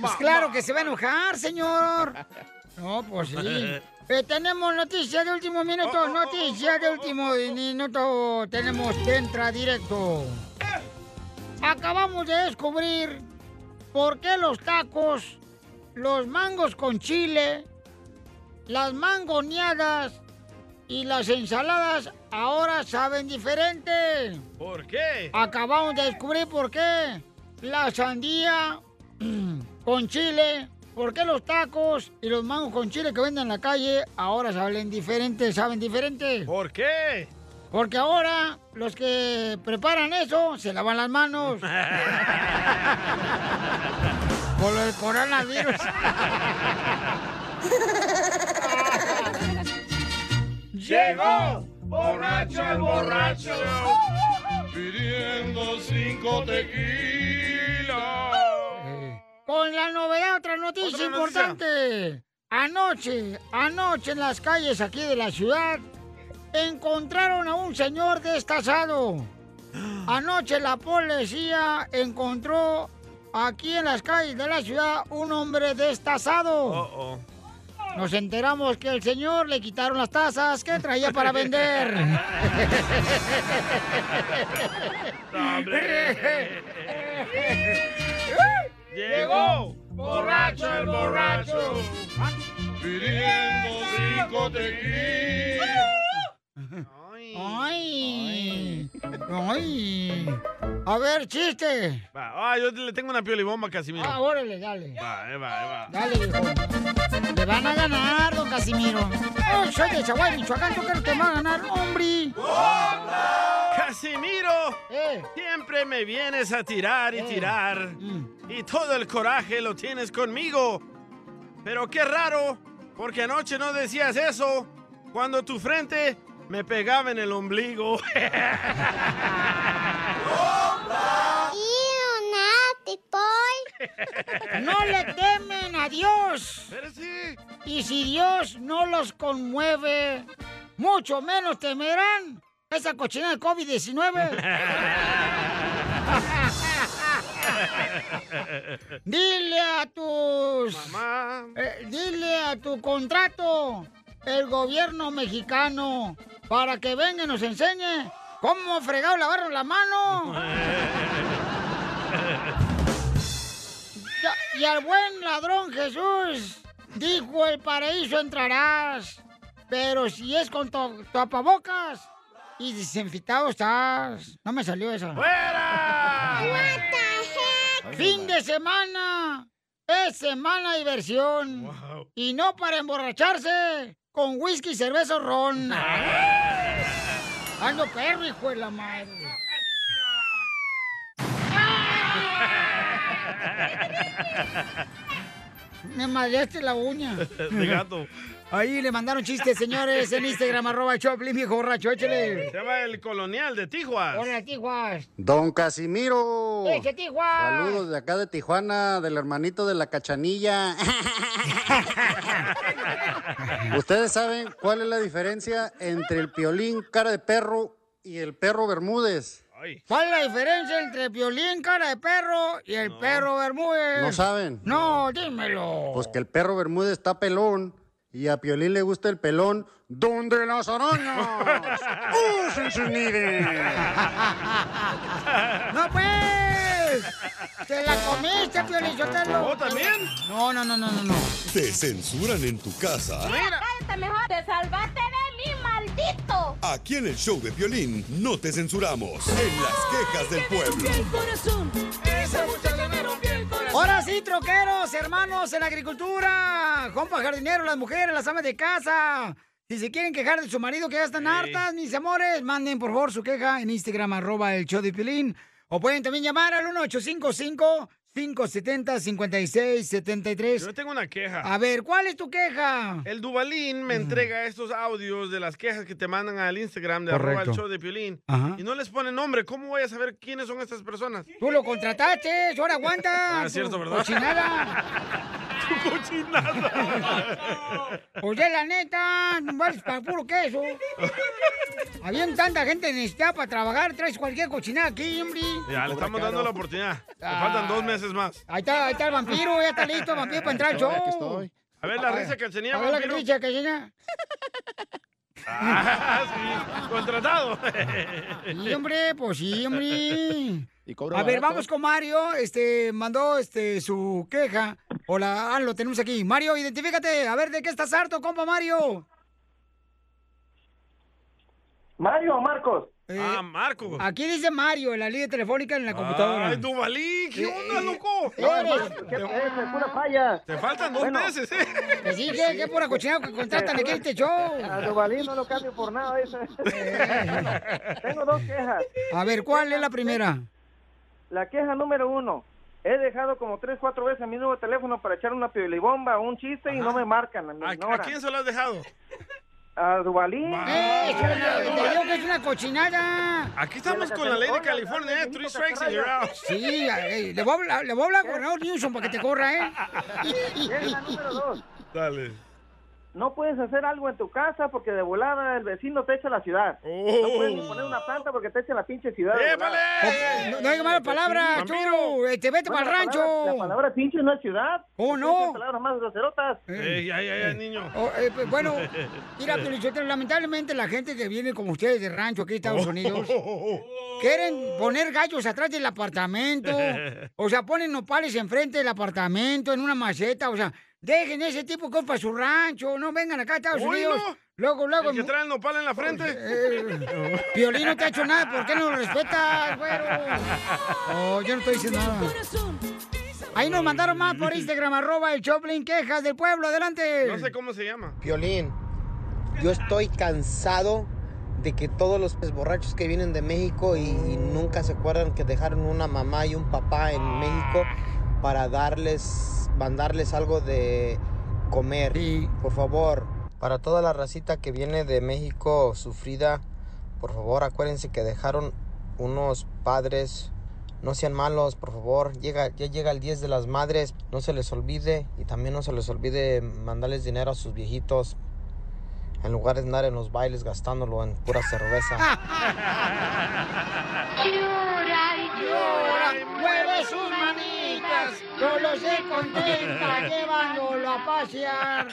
Pues claro que se va a enojar, señor. No, pues sí. Eh, tenemos noticias de último minuto, noticias de último minuto. Tenemos Entra Directo. Acabamos de descubrir por qué los tacos, los mangos con chile, las mangoneadas y las ensaladas ahora saben diferente. ¿Por qué? Acabamos de descubrir por qué. La sandía con chile. ¿Por qué los tacos y los mangos con chile que venden en la calle ahora saben diferente, saben diferente? ¿Por qué? Porque ahora los que preparan eso se lavan las manos. Por del coronavirus. Llegó borracho el borracho pidiendo cinco tequilas. Con la novedad, otra noticia Otra noticia. importante. Anoche, anoche en las calles aquí de la ciudad, encontraron a un señor destazado. Anoche la policía encontró aquí en las calles de la ciudad un hombre destazado. Oh, Nos enteramos que el señor le quitaron las tazas que traía para vender. Llegó borracho el borracho pidiendo cinco tequilas. ¡Ay! ¡Ay! A ver, chiste. Va, ah, yo le tengo una piolibomba, Casimiro. Ah, órale, dale. Va, ahí va, ahí va. Dale, viejo. Le van a ganar, don Casimiro. Oh, soy de Chaguay, Michoacán. ¿Tú crees que me va a ganar, hombre? Casimiro, Eh. siempre me vienes a tirar y tirar. Mm. Y todo el coraje lo tienes conmigo. Pero qué raro, porque anoche no decías eso cuando tu frente me pegaba en el ombligo. No le temen a Dios. Y si Dios no los conmueve, mucho menos temerán esa cochina de COVID-19. Dile a tus. eh, dile a tu contrato, el gobierno mexicano, para que venga y nos enseñe cómo fregado lavarnos la mano. Y al buen ladrón Jesús dijo: El paraíso entrarás, pero si es con tu tapabocas y desinfectado estás. No me salió esa. ¡Fuera! Fin de semana. es semana de diversión. Y no para emborracharse con whisky, cerveza o ron. Ando perro, hijo de la madre. Me madreaste la uña. De gato. Ahí le mandaron chistes, señores, en Instagram, arroba Choplin, viejo borracho, échale. Se llama el colonial de Tijuas. Hola, Tijuas. Don Casimiro. ¡Eche, Tijuas! Saludos de acá de Tijuana, del hermanito de la cachanilla. ¿Ustedes saben cuál es la diferencia entre el piolín cara de perro y el perro Bermúdez? ¿Cuál es la diferencia entre el violín, cara de perro y el perro Bermúdez? ¿No saben? No, dímelo. Pues que el perro Bermúdez está pelón y a Piolín le gusta el pelón donde las arañas usen sus nidos. ¡No, pues! ¡Te la comiste, Piolín, yo te lo... ¿Oh, también? No, no, no, no, no, no. Te censuran en tu casa. Cállate mejor. Te salvaste de mí, maldito. Aquí en el show de violín no te censuramos. En las quejas del pueblo. Ahora sí, troqueros, hermanos en la agricultura, compa jardinero, las mujeres, las amas de casa. Si se quieren quejar de su marido que ya están hartas, mis amores, manden por favor su queja en Instagram, arroba el show de Pilín. O pueden también llamar al 1855-570-5673. Yo tengo una queja. A ver, ¿cuál es tu queja? El Dubalín me entrega estos audios de las quejas que te mandan al Instagram de arroba el show de Piolín. Ajá. Y no les pone nombre. ¿Cómo voy a saber quiénes son estas personas? Tú lo contrataste, ahora aguanta. Ah, es cierto, tu ¿verdad? Cochinada. Cochinada. Oye, la neta, no vales para puro queso. Había tanta gente necesitada para trabajar, traes cualquier cochinada aquí, hombre. Ya, le estamos dando la oportunidad. Le faltan dos meses más. Ahí está, ahí está el vampiro, ya está listo el vampiro para entrar al show. A ver la risa que tenía, A ver la risa que tenía. Ah, sí, contratado. Sí, hombre, pues sí, hombre. cobra A ver, vamos con Mario, este, mandó este su queja. Hola, ah, lo tenemos aquí. Mario, identifícate, a ver, ¿de qué estás harto, compa Mario? Mario o Marcos. ah, Marco. Aquí dice Mario en la línea telefónica en la computadora. Ay, Duvalín, ¿qué onda, loco? Eres. Es pura falla. Te faltan dos Bueno. meses, ¿eh? Que sí, que, que pura cochinada que contratan aquí este show. A Duvalín no lo cambio por nada. ese. Tengo dos quejas. A ver, ¿cuál es la primera? La queja número uno. He dejado como tres, cuatro veces mi nuevo teléfono para echar una piolibomba o un chiste y no me marcan, me ¿A, a quién se lo has dejado? A Duvalín. ¡Eh! Te digo que es una cochinada. Aquí estamos con la ley de California, ¿eh? Three strikes and you're out. Sí, eh, le voy a hablar, le voy a hablar al gobernador Newsom para que te corra, ¿eh? Número dos. Dale. No puedes hacer algo en tu casa porque de volada el vecino te echa la ciudad. No puedes ni poner una planta porque te echa la pinche ciudad. volada. No, no hay malas palabras, tú. Este, vete Bueno, para el la palabra- rancho. La palabra pinche no es ciudad. ¿Cómo Ustedes no? palabras más groserotas. Ey, ay, ay, ay, niño. Oh, eh, pues, bueno, mira, Pelichotero, lamentablemente la gente que viene como ustedes de rancho aquí en Estados Unidos quieren poner gallos atrás del apartamento. O sea, ponen nopales enfrente del apartamento, en una maceta. O sea, dejen ese tipo de cosas para su rancho. No vengan acá a Estados Unidos. no. Luego, luego. ¿El que trae el nopal en la frente? Eh, Piolín no te ha hecho nada, ¿por qué no lo respetas, güero? Oh, yo no estoy diciendo nada. Ahí nos mandaron más por Instagram, arroba el Choplin, quejas del pueblo, adelante. No sé cómo se llama. Piolín, yo estoy cansado de que todos los borrachos que vienen de México y, y nunca se acuerdan que dejaron una mamá y un papá en México para darles, mandarles algo de comer. Por favor, para toda la racita que viene de México sufrida, por favor acuérdense que dejaron unos padres. No sean malos, por favor. Llega, ya llega el 10 de las madres. No se les olvide. Y también no se les olvide mandarles dinero a sus viejitos. En lugar de andar en los bailes gastándolo en pura cerveza. manitas, yo lo sé contenta, llevándolo a pasear.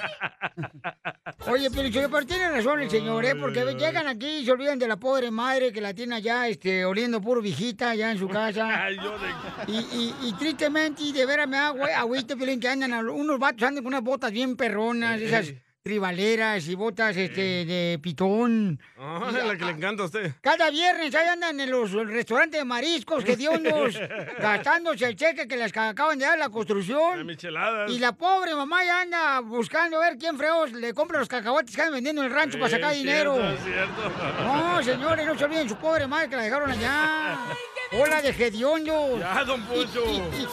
Oye, pero, pero tiene razón el señor, ¿eh? Porque llegan aquí y se olvidan de la pobre madre que la tiene allá, este, oliendo puro viejita allá en su casa. Ay, yo de... Y, y, y tristemente, y de veras me da güey, agüita, Piolín, que andan, unos vatos andan con unas botas bien perronas, esas tribaleras y botas este, de pitón. Ah, la que le encanta a usted. Cada viernes ahí andan en los restaurantes de mariscos que unos gastándose el cheque que les ca- acaban de dar la construcción. Micheladas. Y la pobre mamá ya anda buscando ver quién freos le compra los cacahuates que andan vendiendo en el rancho para sacar dinero. cierto. No, señores, no se olviden su pobre madre que la dejaron allá. Hola de hediondo. Ya, don Poncho.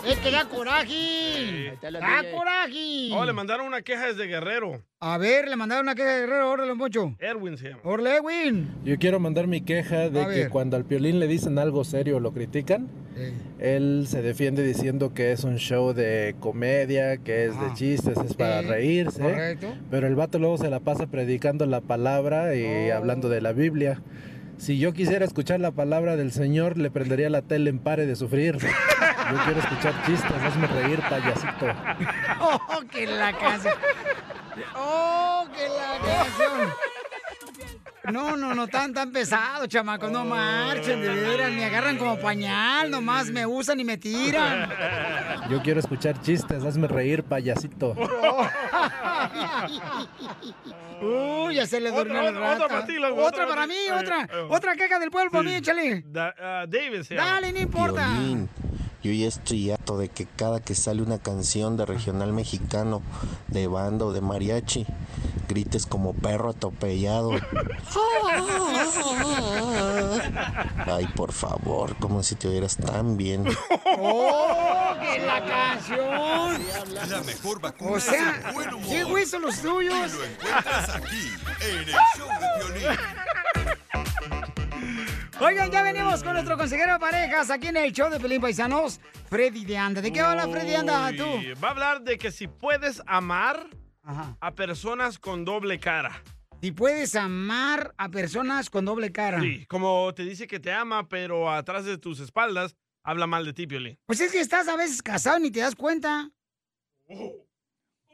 Es que da coraje. Da coraje. Oh, le mandaron una queja desde Guerrero. A ver, le mandaron una queja de Guerrero, órale, Poncho. Erwin se llama. Orle, Edwin. Yo quiero mandar mi queja de A que ver. cuando al Piolín le dicen algo serio o lo critican, él se defiende diciendo que es un show de comedia, que es de chistes, es para Sí, reírse. correcto. Pero el vato luego se la pasa predicando la palabra y Oh. hablando de la Biblia. Si yo quisiera escuchar la palabra del Señor, le prendería la tele en pare de sufrir. Yo quiero escuchar chistes, hazme reír, payasito. Oh, que la canción. Oh, que la canción. No, no, no tan tan pesado, chamacos, no marchen, de veras, me agarran como pañal, nomás me usan y me tiran. Yo quiero escuchar chistes, hazme reír, payasito. Uy, ya se le durmió Otra, la otra, rata. otra para ti, loco, Otra otra para mí, otra. Eh, eh. Otra queja del pueblo para mí, échale. Da- ah, David. Dale, no importa. Yo ya estoy harto de que cada que sale una canción de regional mexicano, de banda o de mariachi, grites como perro atropellado. Ay, por favor, como si te oyeras tan bien. ¡Oh, que la canción! La mejor vacuna O sea, es el buen humor. ¿qué güey son los tuyos? Y lo encuentras aquí, en el show de Piolín. Oigan, ya venimos con nuestro consejero de parejas aquí en el show de Pelín Paisanos, Freddy de Anda. ¿De qué habla Freddy de Anda tú? Va a hablar de que si puedes amar a personas con doble cara. Si puedes amar a personas con doble cara. Sí, como te dice que te ama, pero atrás de tus espaldas habla mal de ti, Piolín. Pues es que estás a veces casado y ni te das cuenta.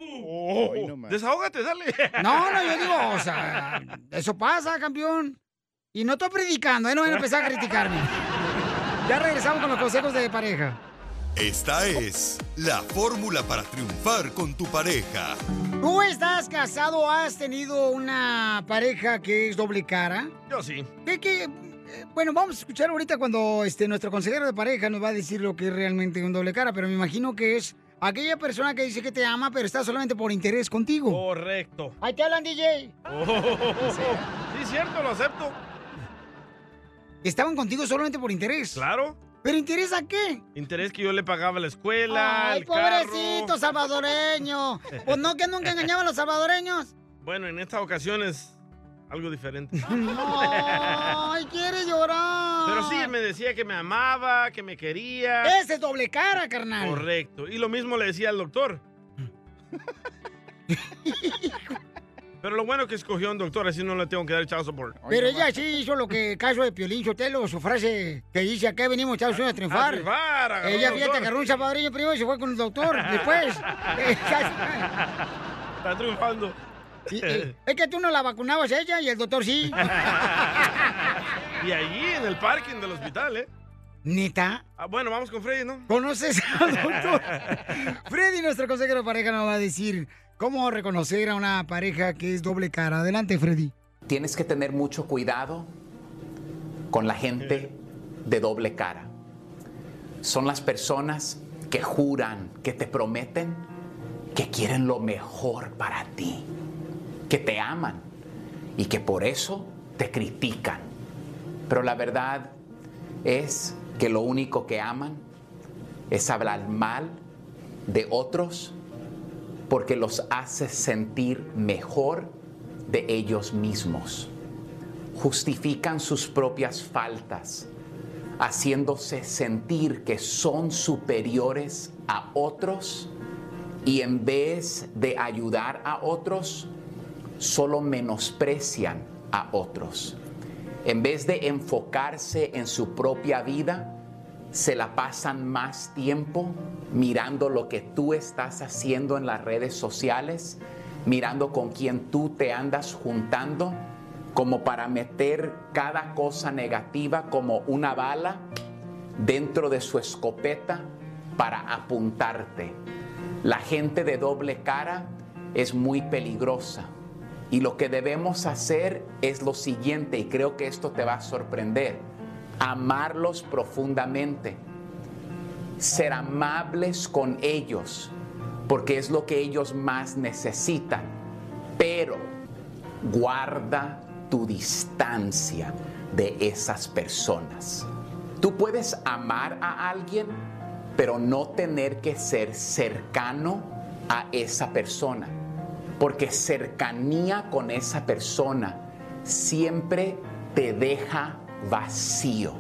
Oh, desahógate, dale. No, no, yo digo, o sea, eso pasa, campeón. Y no estoy predicando, ¿eh? No van a empezar a criticarme. Ya regresamos con los consejos de pareja. Esta es la fórmula para triunfar con tu pareja. ¿Tú estás casado o has tenido una pareja que es doble cara? Yo sí. ¿Qué, qué? Eh, Bueno, vamos a escuchar ahorita cuando este, nuestro consejero de pareja nos va a decir lo que es realmente un doble cara, pero me imagino que es aquella persona que dice que te ama, pero está solamente por interés contigo. Correcto. Ahí te hablan, DJ. Oh, sí, cierto, lo acepto. Estaban contigo solamente por interés. Claro. ¿Pero interés a qué? Interés que yo le pagaba la escuela, Ay, el carro. pobrecito salvadoreño. Pues no, que nunca engañaban a los salvadoreños. Bueno, en esta ocasión es algo diferente. Ay, quiere llorar. Pero sí, él me decía que me amaba, que me quería. Ese es doble cara, carnal. Correcto. Y lo mismo le decía al doctor. Pero lo bueno que escogió un doctor, así no le tengo que dar child support. Pero ella sí hizo lo que caso de Piolín Sotelo, su frase que dice acá venimos a Estados Unidos a triunfar. A triunfar, ella fíjate, agarró un salvadoreño primero y se fue con el doctor después. Está triunfando. Eh, es que tú no la vacunabas a ella y el doctor sí. Y allí en el parking del hospital, ¿eh? ¿Neta? Ah, bueno, vamos con Freddy, ¿no? ¿Conoces al doctor? Freddy, nuestro consejero de pareja, nos va a decir cómo reconocer a una pareja que es doble cara. Adelante, Freddy. Tienes que tener mucho cuidado con la gente de doble cara. Son las personas que juran, que te prometen, que quieren lo mejor para ti, que te aman y que por eso te critican. Pero la verdad es que lo único que aman es hablar mal de otros porque los hace sentir mejor de ellos mismos. Justifican sus propias faltas, haciéndose sentir que son superiores a otros y en vez de ayudar a otros, solo menosprecian a otros. En vez de enfocarse en su propia vida, se la pasan más tiempo mirando lo que tú estás haciendo en las redes sociales, mirando con quién tú te andas juntando, como para meter cada cosa negativa como una bala dentro de su escopeta para apuntarte. La gente de doble cara es muy peligrosa Y lo que debemos hacer es lo siguiente, y creo que esto te va a sorprender, amarlos profundamente, ser amables con ellos, porque es lo que ellos más necesitan, pero guarda tu distancia de esas personas. Tú puedes amar a alguien, pero no tener que ser cercano a esa persona, porque cercanía con esa persona siempre te deja vacío.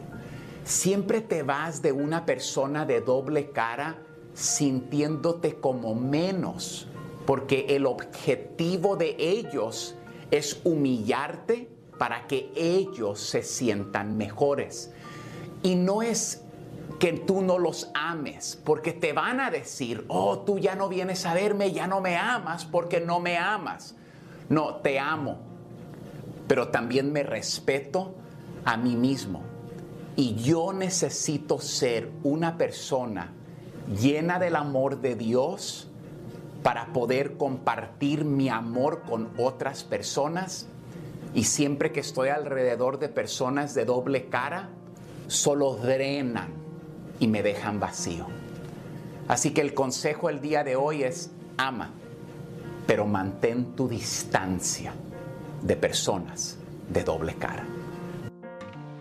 Siempre te vas de una persona de doble cara sintiéndote como menos, porque el objetivo de ellos es humillarte para que ellos se sientan mejores. Y no es que tú no los ames, porque te van a decir, oh, tú ya no vienes a verme, ya no me amas porque no me amas. No, te amo, pero también me respeto a mí mismo. Y yo necesito ser una persona llena del amor de Dios para poder compartir mi amor con otras personas. Y siempre que estoy alrededor de personas de doble cara, solo drenan y me dejan vacío. Así que el consejo el día de hoy es ama, pero mantén tu distancia de personas de doble cara.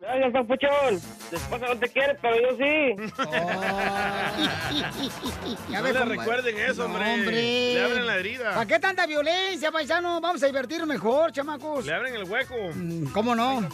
Gracias, papuchón. Tu esposa no te quiere, pero yo sí. Ya No ves le cómo- recuerden eso, No, hombre. Le abren la herida. ¿Para qué tanta violencia, paisano? Vamos a divertirnos mejor, chamacos. Le abren el hueco. ¿Cómo no?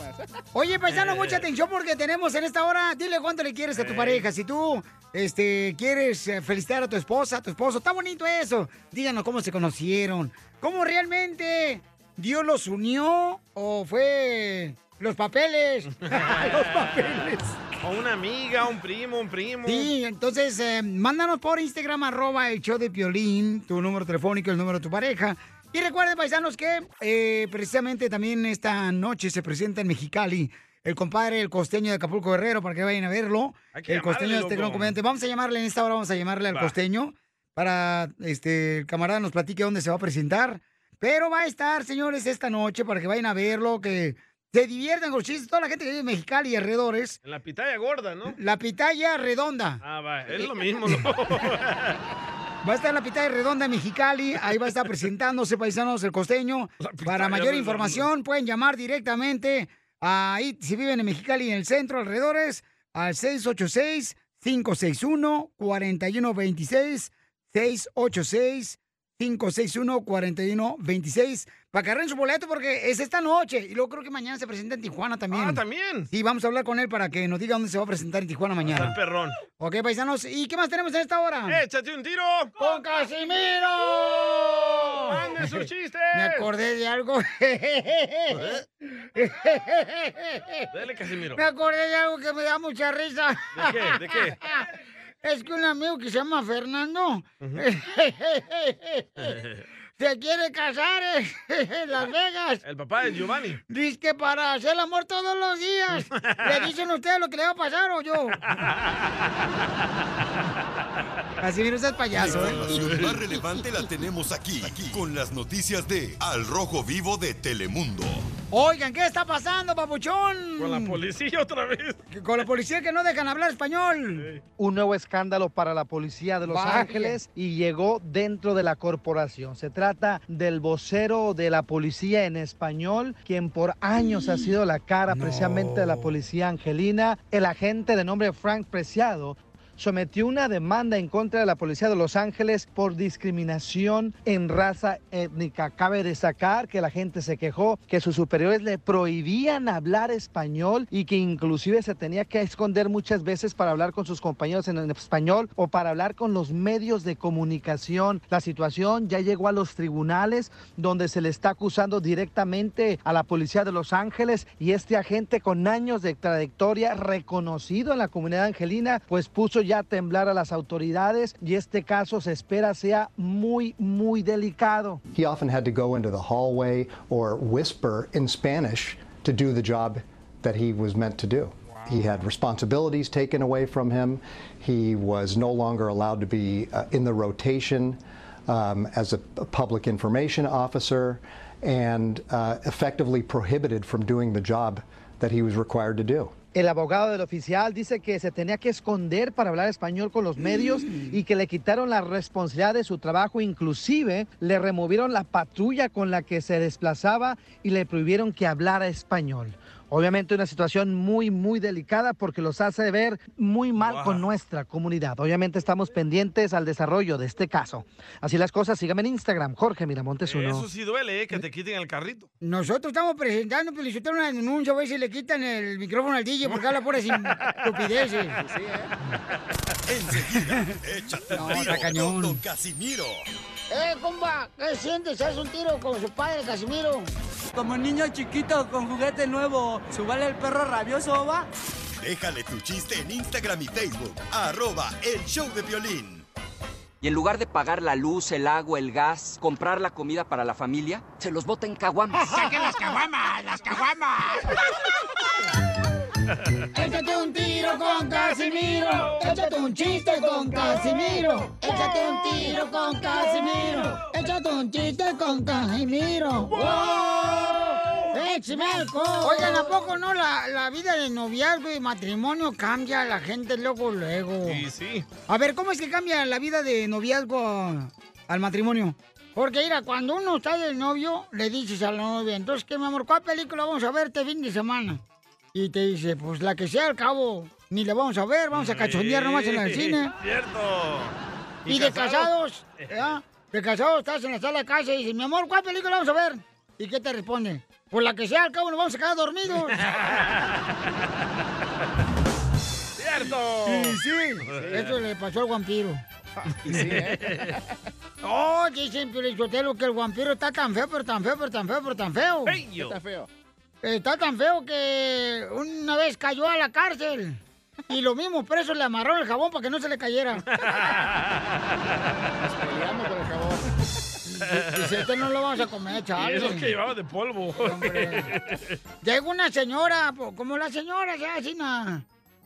Oye, paisano, mucha atención porque tenemos en esta hora, dile cuánto le quieres a tu Ey. pareja. Si tú este, quieres eh, felicitar a tu esposa, a tu esposo, está bonito eso. Díganos cómo se conocieron. ¿Cómo realmente Dios los unió o fue los papeles? los papeles. O una amiga, un primo, un primo. Sí, entonces eh, mándanos por Instagram, arroba el show de Piolín, tu número telefónico, el número de tu pareja. Y recuerden, paisanos, que eh, precisamente también esta noche se presenta en Mexicali el compadre, el costeño de Acapulco Guerrero, para que vayan a verlo. Hay que El costeño de este gran comediante. Vamos a llamarle en esta hora, vamos a llamarle al Va. costeño para este el camarada nos platique dónde se va a presentar. Pero va a estar, señores, esta noche para que vayan a verlo, que se diviertan con los chistes. Toda la gente que vive en Mexicali y alrededores. En la pitaya gorda, ¿no? La pitaya redonda. Ah, va. Es lo mismo, ¿no? Va a estar la pitaya redonda en Mexicali, ahí va a estar presentándose, paisanos, el costeño. Para mayor información pueden llamar directamente ahí, si viven en Mexicali, en el centro, alrededores, al 686-561-4126, 686-561-4126, para que agarren su boleto porque es esta noche. Y luego creo que mañana se presenta en Tijuana también. Ah, ¿también? Sí, vamos a hablar con él para que nos diga dónde se va a presentar en Tijuana mañana. Perrón. Ok, paisanos, ¿y qué más tenemos en esta hora? ¡Échate un tiro! ¡Con Casimiro! ¡Mande sus chistes! Me acordé de algo. Dale, Casimiro. Me acordé de algo que me da mucha risa. ¿De qué? ¿De qué? Es que un amigo que se llama Fernando se quiere casar en Las Vegas. El papá de Giovanni. Dice que para hacer el amor todos los días. ¿Le dicen ustedes lo que le va a pasar o yo? Casimiro, estás payaso, La ¿eh? información más relevante la tenemos aquí, aquí, con las noticias de Al Rojo Vivo de Telemundo. Oigan, ¿qué está pasando, papuchón? Con la policía otra vez. Con la policía que no dejan hablar español. un nuevo escándalo para la policía de Los Vaya. Ángeles y llegó dentro de la corporación. Se trata del vocero de la policía en español, quien por años ha sido la cara precisamente de la policía angelina. El agente de nombre Frank Preciado sometió una demanda en contra de la policía de Los Ángeles por discriminación en raza étnica. Cabe destacar que la gente se quejó que sus superiores le prohibían hablar español y que inclusive se tenía que esconder muchas veces para hablar con sus compañeros en español o para hablar con los medios de comunicación. La situación ya llegó a los tribunales donde se le está acusando directamente a la policía de Los Ángeles y este agente con años de trayectoria reconocido en la comunidad angelina pues puso ya temblar a las autoridades y este caso se espera sea muy muy delicado. He often had to go into the hallway or whisper in Spanish to do the job that he was meant to do. he had responsibilities taken away from him. He was no longer allowed to be uh, in the rotation um, as a, a public information officer and uh, effectively prohibited from doing the job that he was required to do. El abogado del oficial dice que se tenía que esconder para hablar español con los medios y que le quitaron la responsabilidad de su trabajo, inclusive le removieron la patrulla con la que se desplazaba y le prohibieron que hablara español. Obviamente una situación muy, muy delicada porque los hace ver muy mal con nuestra comunidad. Obviamente estamos pendientes al desarrollo de este caso. Así las cosas, síganme en Instagram, Jorge Miramontes uno. Eso sí duele, ¿eh? Que te quiten el carrito. Nosotros estamos presentando, pero si usted una denuncia, a ver si le quitan el micrófono al DJ porque habla puras estupideces. Enseguida, échate No, un tiro cañón. Don Casimiro. Eh, compa, ¿qué sientes? ¿Haz un tiro con su padre, Casimiro? Como niño chiquito con juguete nuevo, ¿subale el perro rabioso, va? Déjale tu chiste en Instagram y Facebook. Arroba el show de violín. Y en lugar de pagar la luz, el agua, el gas, comprar la comida para la familia, se los bota en caguamas. ¡Saquen las caguamas! ¡Las caguamas! Échate un tiro con Casimiro. Échate un chiste con Casimiro. Échate un tiro con Casimiro. Échate un chiste con Casimiro. ¡Wow! Oigan, ¿a poco no la, la vida de noviazgo y matrimonio cambia a la gente luego, luego? Sí, sí. A ver, ¿cómo es que cambia la vida de noviazgo al matrimonio? Porque mira, cuando uno está del novio, le dices a la novia, entonces, ¿qué, mi amor? ¿Cuál película vamos a ver este fin de semana? Y te dice, pues la que sea al cabo, ni la vamos a ver, vamos a cachondear nomás en el cine. Cierto. Y, de casados, ¿verdad? De casados estás en la sala de casa y dices, mi amor, ¿cuál película vamos a ver? ¿Y qué te responde? Pues la que sea al cabo nos vamos a quedar dormidos. ¡Cierto! Sí, sí. Eso le pasó al vampiro. Y sí, ¿eh? Oh, dicen Piolichotelo que el vampiro está tan feo, pero tan feo, pero tan feo, pero tan feo. Está feo. Está tan feo que una vez cayó a la cárcel. Y los mismos presos le amarraron el jabón para que no se le cayera. Peleamos por el jabón. Dice, este no lo vamos a comer, chale. eso que llevaba de polvo. Llega una señora, como la señora, ya, así,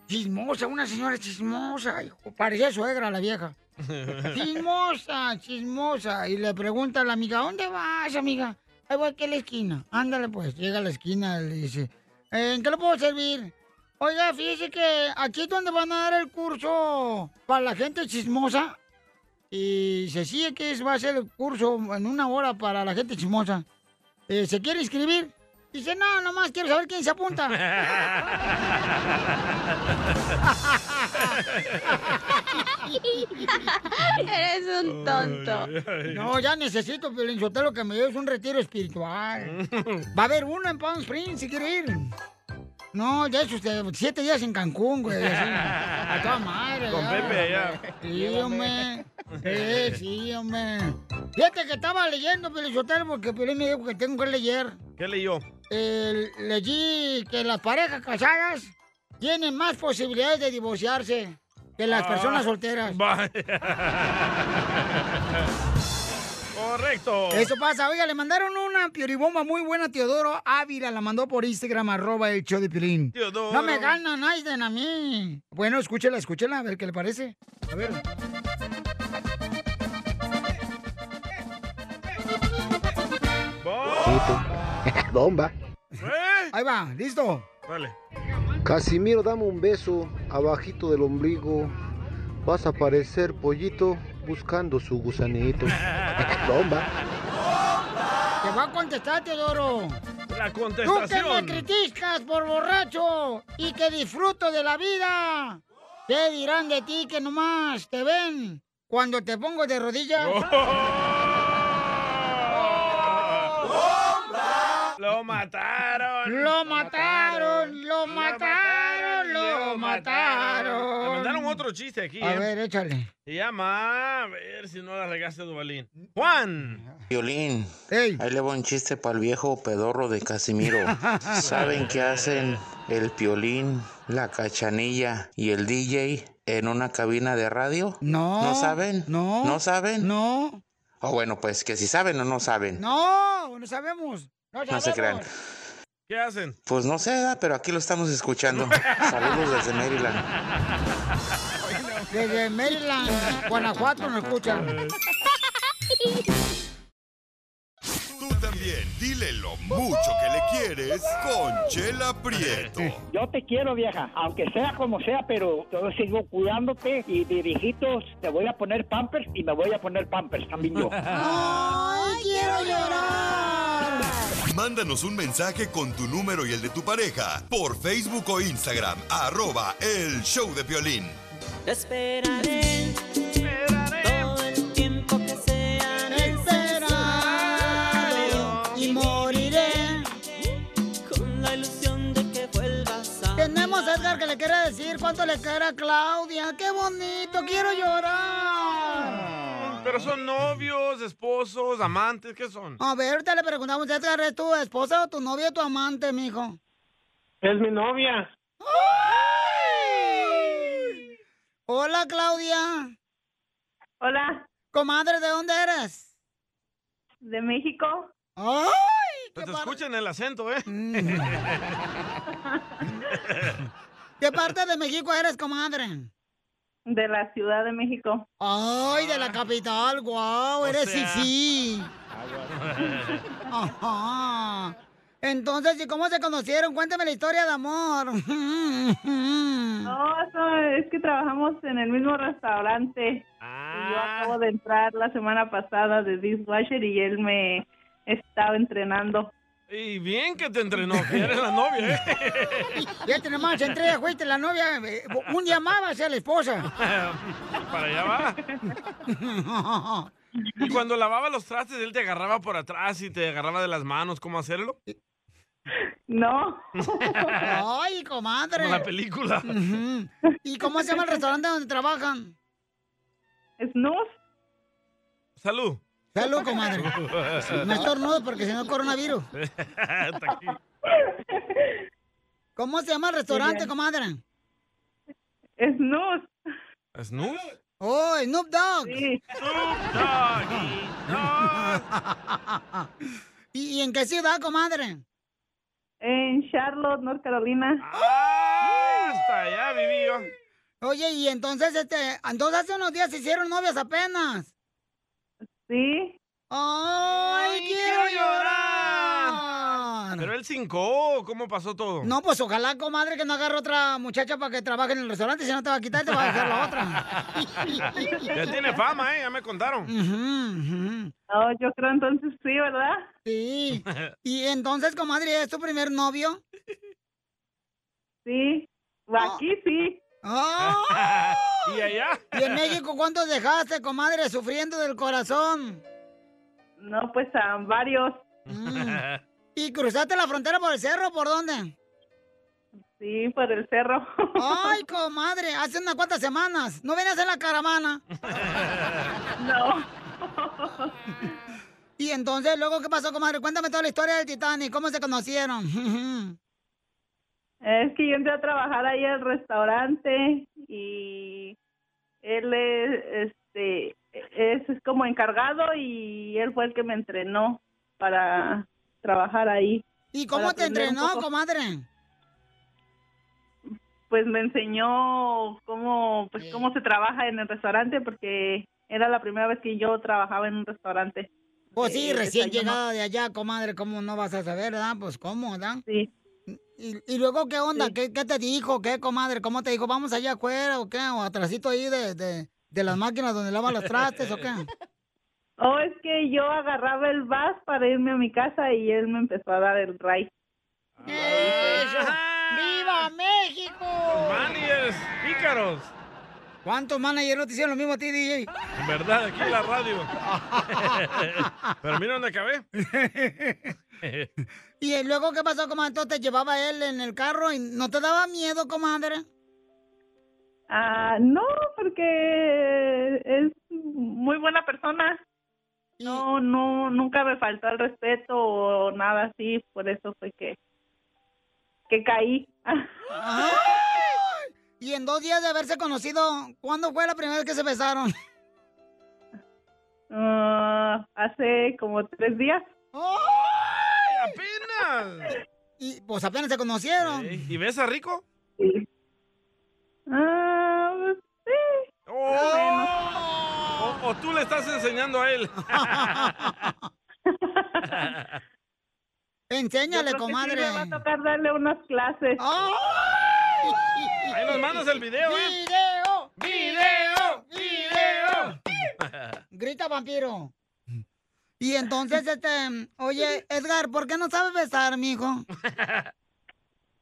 chismosa, una señora chismosa, hijo. Parecía suegra la vieja. Chismosa, chismosa. Y le pregunta a la amiga, ¿dónde vas, amiga? Ahí voy aquí a la esquina. Ándale, pues. Llega a la esquina y le dice, "Eh, ¿en qué le puedo servir? Oiga, fíjese que aquí es donde van a dar el curso para la gente chismosa. Y se sigue que es- va a ser el curso en una hora para la gente chismosa. Eh, ¿Se quiere inscribir? Dice, no, nomás quiero saber quién se apunta. Eres un tonto. No, ya necesito, Sotelo, que me lleves un retiro espiritual. Va a haber uno en Palm Springs, si quiere ir. No, ya es usted, siete días en Cancún, güey. así, a toda madre. Con ya. Pepe allá. Sí, hombre. Sí, sí, hombre. Fíjate que estaba leyendo, Sotelo, porque Piolín me dijo que tengo que leer. ¿Qué leyó? Eh, leí que las parejas casadas tienen más posibilidades de divorciarse que las Ah, personas solteras. Correcto. Eso pasa. Oiga, le mandaron una pioribomba muy buena a Teodoro Ávila. La mandó por Instagram, arroba el show de Piolín. Teodoro. No me gana Naiden a mí. Bueno, escúchela, escúchela, a ver qué le parece. A ver. Bomba. Ahí va, listo. Vale. Casimiro, dame un beso abajito del ombligo. Vas a parecer pollito buscando su gusanito. Bomba. Te va a contestar, Teodoro. La Tú que me contestación. criticas por borracho y que disfruto de la vida. ¿Qué dirán de ti que nomás te ven cuando te pongo de rodillas? Lo mataron. Lo mataron, lo mataron, lo mataron. Me mandaron otro chiste aquí. A ¿eh? ver, échale. Se llama, a ver si no la regaste, Duvalín. Juan. Violín, ahí le va un chiste para el viejo pedorro de Casimiro. ¿Saben qué hacen el piolín, la cachanilla y el DJ en una cabina de radio? No. ¿No saben? No. ¿No saben? No. O bueno, pues que si saben o no saben. No, no sabemos. No, No se crean. ¿Qué hacen? Pues no sé, pero aquí lo estamos escuchando. Saludos desde Maryland. Desde Maryland, Guanajuato nos escuchan. Tú también, dile lo mucho que le quieres con Chela Prieto. Yo te quiero, vieja, aunque sea como sea, pero yo sigo cuidándote y de viejitos te voy a poner pampers y me voy a poner pampers también yo. ¡Ay, quiero llorar! Mándanos un mensaje con tu número y el de tu pareja por Facebook o Instagram, arroba el show de violín. Te esperaré. Todo el tiempo que sea necesario. Y moriré. Con la ilusión de que vuelvas a. Tenemos a Edgar que le quiere decir cuánto le quiere a Claudia. ¡Qué bonito! ¡Quiero llorar! Pero son novios, esposos, amantes, ¿qué son? A ver, ahorita le preguntamos, Edgar, ¿es tu esposa o tu novia o tu amante, mijo? Es mi novia. Hola, Claudia. Hola. Comadre, ¿de dónde eres? De México. ¡Ay! Pues te escuchan el acento, ¿eh? ¿Qué parte de México eres, comadre? De la Ciudad de México. ¡Ay, de la capital! ¡Guau! eres sea. sí. Ajá. Entonces, ¿y cómo se conocieron? Cuéntame la historia de amor. No, eso es que trabajamos en el mismo restaurante. Y yo acabo de entrar la semana pasada de dishwasher y él me estaba entrenando. Y bien que te entrenó, que eres la novia, ¿eh? Ya tenemos más entrega, fuiste la novia. eh, Un día más va a ser la esposa. Para allá va. Y cuando lavaba los trastes, él te agarraba por atrás y te agarraba de las manos, ¿cómo hacerlo? No. Ay, comadre. Como la película. ¿Y cómo se llama el restaurante donde trabajan? Snus. Salud. Salud, comadre. No estornudo porque si no coronavirus. ¿Cómo se llama el restaurante, comadre? Snus. ¿Snus? Oh, Snoop Dogg. ¿Y, y en qué ciudad, comadre? En Charlotte, North Carolina. ¡Ah! Hasta allá viví yo. Oye, y entonces, este, entonces hace unos días se hicieron novias apenas. Sí. ¡Ay, quiero llorar! Pero él cincó, ¿cómo pasó todo? No, pues ojalá, comadre, que no agarre otra muchacha para que trabaje en el restaurante, si no te va a quitar, te va a dejar la otra. Ya tiene fama, ¿eh? Ya me contaron. Oh, yo creo entonces sí, ¿verdad? Sí. Y entonces, comadre, ¿es tu primer novio? Sí. Aquí sí. ¡Ah! ¿Y allá? ¿Y en México cuántos dejaste, comadre, sufriendo del corazón? No, pues a varios. ¿Y cruzaste la frontera por el cerro? ¿Por dónde? Sí, por el cerro. Ay, comadre, hace unas cuantas semanas. ¿No venías en la caravana? No. Y entonces, luego, ¿qué pasó, comadre? Cuéntame toda la historia del Titanic. ¿Cómo se conocieron? Es que yo entré a trabajar ahí al restaurante y él es, este, es, es como encargado y él fue el que me entrenó para trabajar ahí. ¿Y cómo te entrenó, comadre? Pues me enseñó cómo, pues cómo se trabaja en el restaurante porque era la primera vez que yo trabajaba en un restaurante. Pues sí, Eh, recién llegada de allá, comadre, ¿cómo no vas a saber, verdad? Pues, ¿cómo, verdad? Sí. ¿Y, y luego qué onda? ¿Qué, qué te dijo? ¿Qué, comadre? ¿Cómo te dijo? ¿Vamos allá afuera o qué? ¿O atrásito ahí de, de, de las máquinas donde lavan los trastes o qué? Oh, es que yo agarraba el bus para irme a mi casa y él me empezó a dar el ride. ¡Viva México! Managers, pícaros. ¿Cuántos managers no te hicieron lo mismo a ti, DJ? En verdad, aquí en la radio. Pero mira dónde acabé. ¿Y luego qué pasó, comadre? Entonces te llevaba él en el carro y no te daba miedo, comadre. Ah, no, porque es muy buena persona. No, no, nunca me faltó el respeto o nada así, por eso fue que, que caí. Ay, Y en dos días de haberse conocido, ¿cuándo fue la primera vez que se besaron? Ah, hace como tres días. ¡Ay, apenas! y pues apenas se conocieron. Ey, ¿Y ves a Rico? Ah, pues, sí. Oh. O, o tú le estás enseñando a él. Enséñale, Yo creo que sí comadre. me va a tocar darle unas clases. Ahí nos mandas el video, ¿eh? ¡Video! ¡Video! ¡Video! Grita vampiro. Y entonces, este, oye, Edgar, ¿por qué no sabes besar, mijo?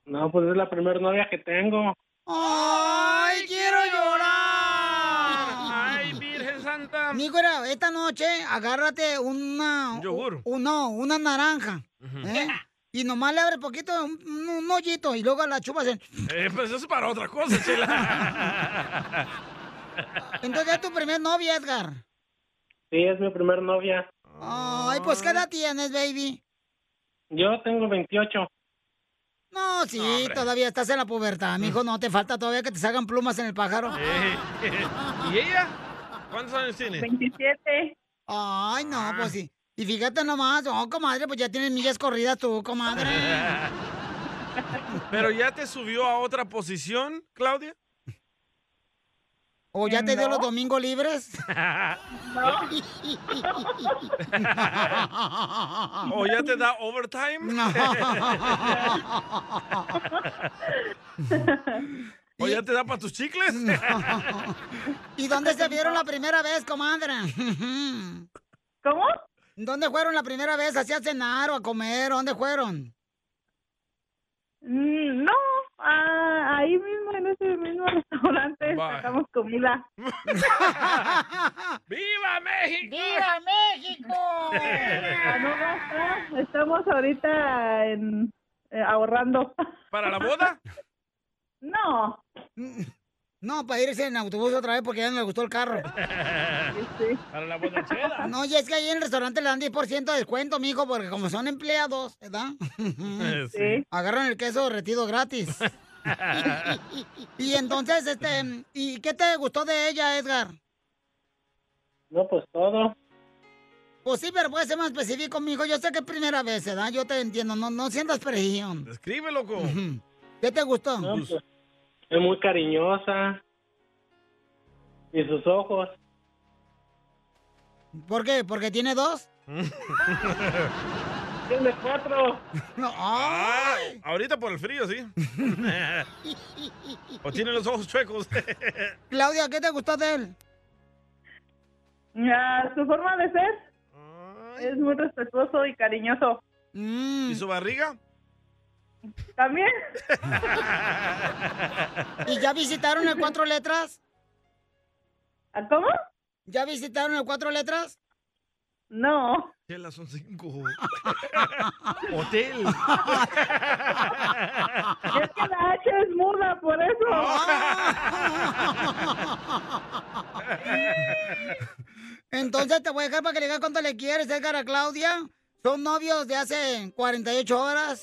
No, pues es la primera novia que tengo. ¡Ay, quiero llorar! ¡Ay, Virgen Santa! Mijo, era, esta noche agárrate una... Un yogur. un- no, una naranja. ¿eh? Y nomás le abre poquito, un, un- un hoyito, y luego la chupas. en- Eh, pues eso es para otra cosa, chela. Entonces es tu primer novia, Edgar. Sí, es mi primer novia. Ay, pues ¿qué edad tienes, baby? Yo tengo 28. No, sí, todavía estás en la pubertad, mijo. No te falta todavía que te salgan plumas en el pájaro. ¿Y ella? ¿Cuántos años tiene? 27. Ay, no, pues sí. Y fíjate nomás, oh, comadre, pues ya tienes millas corridas tú, comadre. ¿Pero ya te subió a otra posición, Claudia? ¿O ya te dio No. los domingos libres? ¿O ya te da overtime? ¿O ya te da para tus chicles? ¿Y dónde se vieron la primera vez, comadre? ¿Cómo? ¿Dónde fueron la primera vez? ¿Así a cenar o a comer? ¿Dónde fueron? Mm, No, ah, ahí mismo en ese mismo restaurante sacamos comida. ¡Viva México! ¡Viva México! Ah, no basta, Estamos ahorita en, eh, ahorrando. ¿Para la boda? No. No, para irse en autobús otra vez porque ya no le gustó el carro. Para la bonachera. No, y es que ahí en el restaurante le dan 10% de descuento, mijo, porque como son empleados, ¿verdad? Sí. Agarran el queso derretido gratis. y entonces, este, ¿y qué te gustó de ella, Edgar? No, pues todo. Pues sí, pero puede ser más específico, mijo. Yo sé que es primera vez, ¿verdad? Yo te entiendo, no, no sientas presión. Escribe, loco. ¿Qué te gustó? No, pues, es muy cariñosa. Y sus ojos. ¿Por qué? ¿Porque tiene dos? Tiene cuatro. No, Ah, ahorita por el frío, sí. o tiene los ojos chuecos. Claudia, ¿qué te gustó de él? Ah, su forma de ser es muy respetuoso y cariñoso. Mm. ¿Y su barriga? También. ¿Y ya visitaron el cuatro letras? ¿Cómo? ¿Ya visitaron el cuatro letras? No. Chela, son cinco. Hotel. Es que la H es muda, por eso. Entonces te voy a dejar para que le digas cuánto le quieres, Edgar, a Claudia. Son novios de hace 48 horas.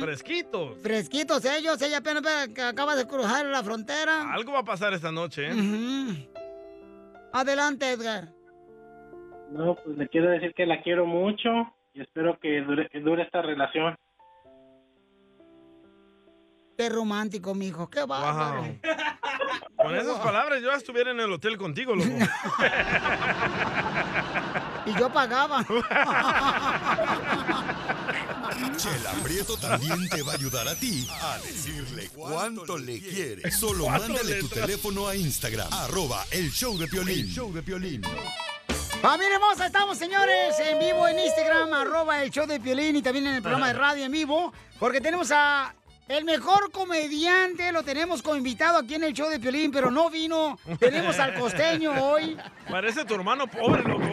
Fresquitos. Fresquitos ellos, ella apenas acaba de cruzar la frontera. Algo va a pasar esta noche, ¿eh? Adelante, Edgar. No, pues le quiero decir que la quiero mucho y espero que dure, que dure esta relación. Qué romántico, mijo. Qué bárbaro. Wow. Con esas palabras yo estuviera en el hotel contigo, loco. Y yo pagaba. Chela Prieto también te va a ayudar a ti a decirle cuánto le quiere. Solo mándale tu teléfono a Instagram, arroba el show de Piolín. El show de Piolín. Familia hermosa, estamos señores en vivo en Instagram, arroba el show de Piolín y también en el programa de radio en vivo, porque tenemos a el mejor comediante, lo tenemos como invitado aquí en el show de Piolín, pero no vino. Tenemos al costeño hoy. Parece tu hermano pobre, loco.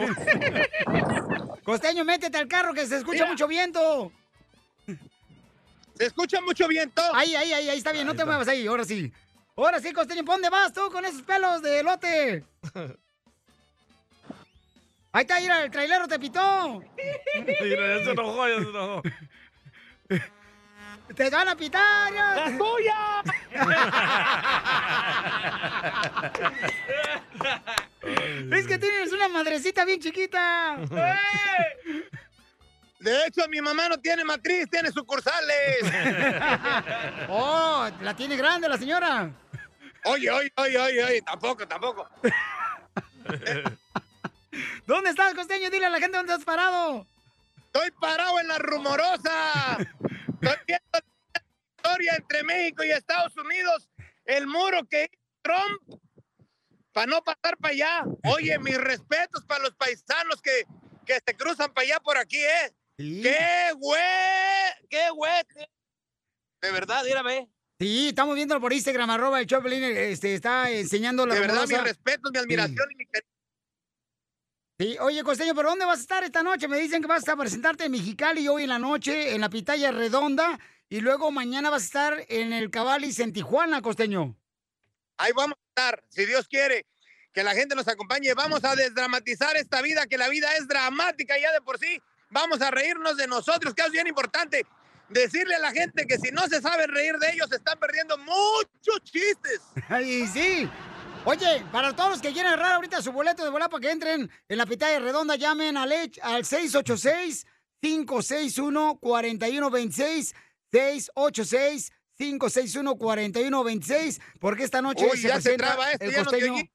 Costeño, métete al carro que se escucha mucho viento. ¿Se escucha mucho viento? Ahí, ahí, ahí, ahí está bien, no te muevas ahí, ahora sí. Ahora sí, Costeño, ¿por dónde vas tú con esos pelos de elote? Ahí está, mira, el trailero te pitó. Mira, ya se enojó, ya se enojó. ¡Te van a pitar! ya. ¡La tuya! es que tienes una madrecita bien chiquita. De hecho, mi mamá no tiene matriz, tiene sucursales. oh, la tiene grande la señora. Oye, oye, oye, oye, oye, tampoco, tampoco. ¿Dónde estás, costeño? Dile a la gente dónde has parado. Estoy parado en la rumorosa. Estoy viendo la historia entre México y Estados Unidos. El muro que hizo Trump para no pasar para allá. Oye, mis respetos para los paisanos que, que se cruzan para allá por aquí, ¿eh? ¡Qué güey! ¡Qué güey! De verdad, mírame. Sí, estamos viéndolo por Instagram, arroba el Choplin, este, está enseñando la De verdad, rumorosa. respetos, mi admiración y mi cariño. Sí, oye, Costeño, ¿pero dónde vas a estar esta noche? Me dicen que vas a presentarte en Mexicali hoy en la noche, en la Pitaya Redonda, y luego mañana vas a estar en el Cabalis en Tijuana, Costeño. Ahí vamos a estar, si Dios quiere, que la gente nos acompañe. Vamos a desdramatizar esta vida, que la vida es dramática ya de por sí. Vamos a reírnos de nosotros, que es bien importante. Decirle a la gente que si no se sabe reír de ellos, están perdiendo muchos chistes. Ay, sí. Oye, para todos los que quieren agarrar ahorita su boleto de volar para que entren en la Pitaya Redonda, llamen al, H- al 686-561-4126. 686-561-4126. Porque esta noche Uy, se ya se presenta traba esto, el no costeño. oí.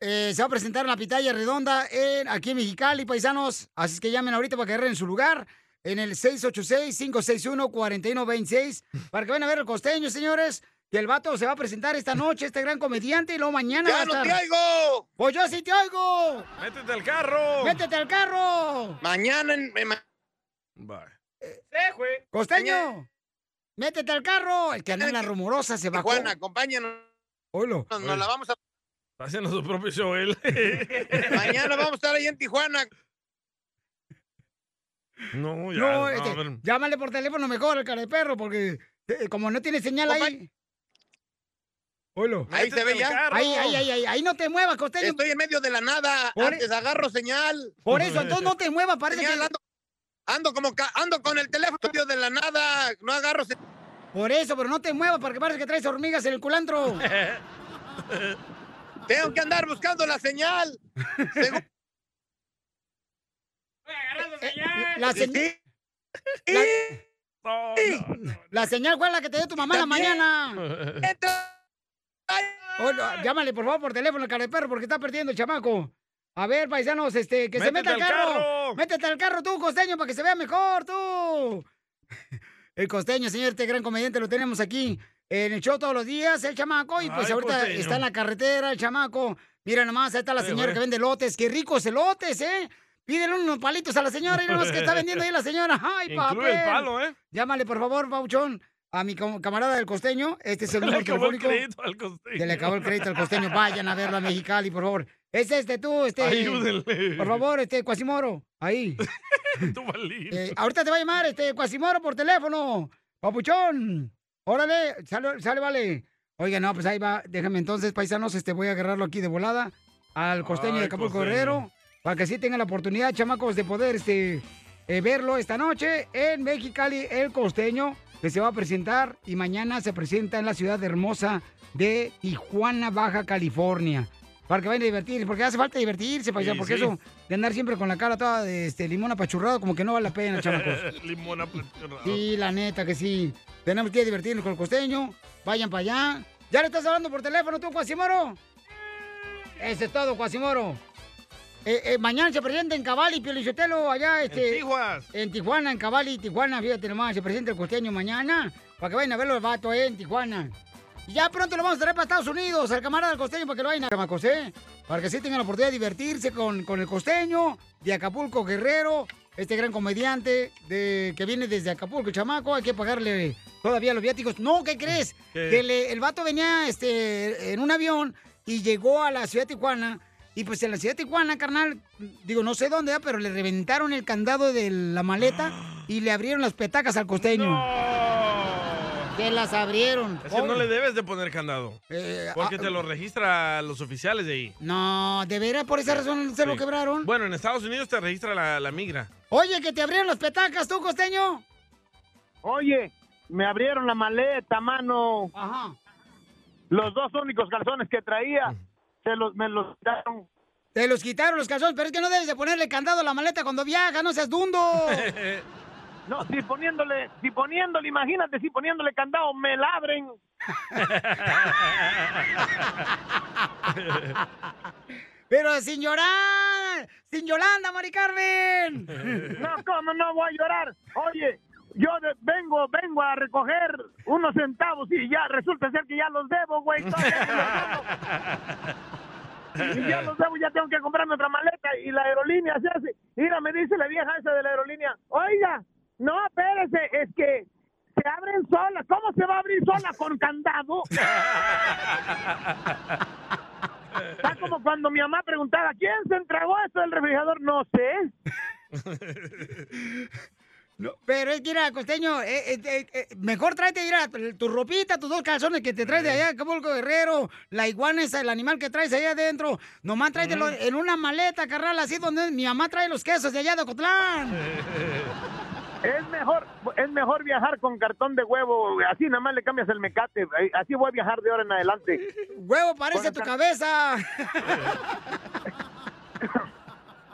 Eh, se va a presentar en la Pitaya Redonda en, aquí en Mexicali, paisanos. Así es que llamen ahorita para que agarren su lugar en el 686-561-4126 para que vayan a ver el costeño, señores. Que el vato se va a presentar esta noche, este gran comediante, y luego mañana ¡Ya no te oigo! ¡Pues yo sí te oigo! ¡Métete al carro! ¡Métete al carro! Mañana en... en- ¡Costeño! ¡Métete al carro! El que anda en la rumorosa se bajó. Tijuana, acompáñanos. Oilo. Nos, nos la vamos a... Está haciendo su propio show él. Mañana vamos a estar ahí en Tijuana. No, ya. No, no, este, ver. llámale por teléfono mejor al cara de perro, porque eh, como no tiene señal ahí. Oilo. Ahí se ve ya. Ahí, ahí, ahí, ahí, ahí no te muevas, costeño. Estoy en medio de la nada. Por- Antes agarro señal. Por eso, entonces no te muevas, parece Señal, que... ando, ando como ca- ando con el teléfono en medio de la nada. No agarro señal. Por eso, pero no te muevas, porque parece que traes hormigas en el culantro. Tengo que andar buscando la señal. Según- La, Sí, señ- sí. la- la señal fue la que te dio tu mamá en la mañana. Oilo, llámale, por favor, por teléfono al cara de perro, porque está perdiendo el chamaco. A ver, paisanos, este, que se meta ¡Métete al al carro. carro! Métete al carro tú, costeño, para que se vea mejor, tú. El costeño, señor, este gran comediante, lo tenemos aquí en el show todos los días, el chamaco, y pues Ay, ahorita costeño. está en la carretera, el chamaco. Mira nomás, ahí está la señora que vende lotes. ¡Qué ricos elotes, eh! Pídele unos palitos a la señora, y nomás que está vendiendo ahí la señora. ¡Ay, el palo, ¿eh? Llámale, por favor, Pauchón, a mi cam- camarada del costeño. Este es el Le número acabó el telefónico. crédito al costeño. Le acabó el crédito al costeño. Vayan a verlo a Mexicali, por favor. Es este tú, este. Ayúdenle. Por favor, este, Cuasimoro. Ahí. Balín. Eh, ahorita te va a llamar este Cuasimoro por teléfono. Papuchón. Órale, sale, sale, vale. Oiga, no, pues ahí va. Déjame entonces, paisanos, este voy a agarrarlo aquí de volada al costeño Ay, de Acapulco. Guerrero. Para que sí tengan la oportunidad, chamacos, de poder este, eh, verlo esta noche en Mexicali, el costeño, que se va a presentar y mañana se presenta en la ciudad hermosa de Tijuana, Baja California. Para que vayan a divertirse, porque hace falta divertirse, paisano, Sí, porque sí. eso de andar siempre con la cara toda de este, limón apachurrado, como que no vale la pena, chamacos. Limón apachurrado. Sí, la neta que sí. Tenemos que divertirnos con el costeño. Vayan para allá. ¿Ya le estás hablando por teléfono tú, Cuasimoro? Ese es todo, Cuasimoro. Eh, eh, mañana se presenta en Cabali, Piolichotelo, allá, este... En Tijuas. En Tijuana, en Cabali, Tijuana, fíjate nomás, se presenta el costeño mañana, para que vayan a verlo el vato, eh, en Tijuana. Y ya pronto lo vamos a traer para Estados Unidos, al camarada del costeño, para que lo vayan a chamacos, ¿eh? Para que sí tengan la oportunidad de divertirse con, con el costeño de Acapulco Guerrero, este gran comediante de, que viene desde Acapulco, el chamaco, hay que pagarle todavía los viáticos. No, ¿qué crees? ¿Qué? Que le- el vato venía este, en un avión y llegó a la ciudad de Tijuana. Y pues en la ciudad de Tijuana, carnal, digo, no sé dónde, pero le reventaron el candado de la maleta y le abrieron las petacas al costeño. Que las abrieron. Es que no le debes de poner candado. Eh, Porque ah, te lo registra los oficiales de ahí. No, ¿de veras por esa razón se lo quebraron? Bueno, en Estados Unidos te registra la, la migra. Oye, que te abrieron las petacas, tú, costeño. Oye, me abrieron la maleta, mano. Ajá. Los dos únicos calzones que traía, se los, me los quitaron. Te los quitaron los calzones, pero es que no debes de ponerle candado a la maleta cuando viajas, no seas dundo. No, si poniéndole, si poniéndole, imagínate, si poniéndole candado me labren. Pero sin llorar, sin Yolanda, Mari Carmen. No, ¿cómo no voy a llorar? Oye, yo de- vengo, vengo a recoger unos centavos y ya resulta ser que ya los debo, güey. Y ya los debo, ya tengo que comprarme otra maleta y la aerolínea se hace. Mira, me dice la vieja esa de la aerolínea, oiga, no, espérese, es que se abren solas. ¿Cómo se va a abrir sola con candado? Está como cuando mi mamá preguntaba, ¿quién se entregó esto del refrigerador? No sé. Pero es que, mira, costeño, eh, eh, eh, eh, mejor tráete, mira, tu ropita, tus dos calzones que te traes de allá de Acapulco Guerrero, la iguana esa, el animal que traes allá adentro, nomás tráetelo en una maleta, carnal, así donde mi mamá trae los quesos de allá de Ocotlán. Es mejor, es mejor viajar con cartón de huevo, así nada más le cambias el mecate, así voy a viajar de ahora en adelante. Huevo parece tu cabeza.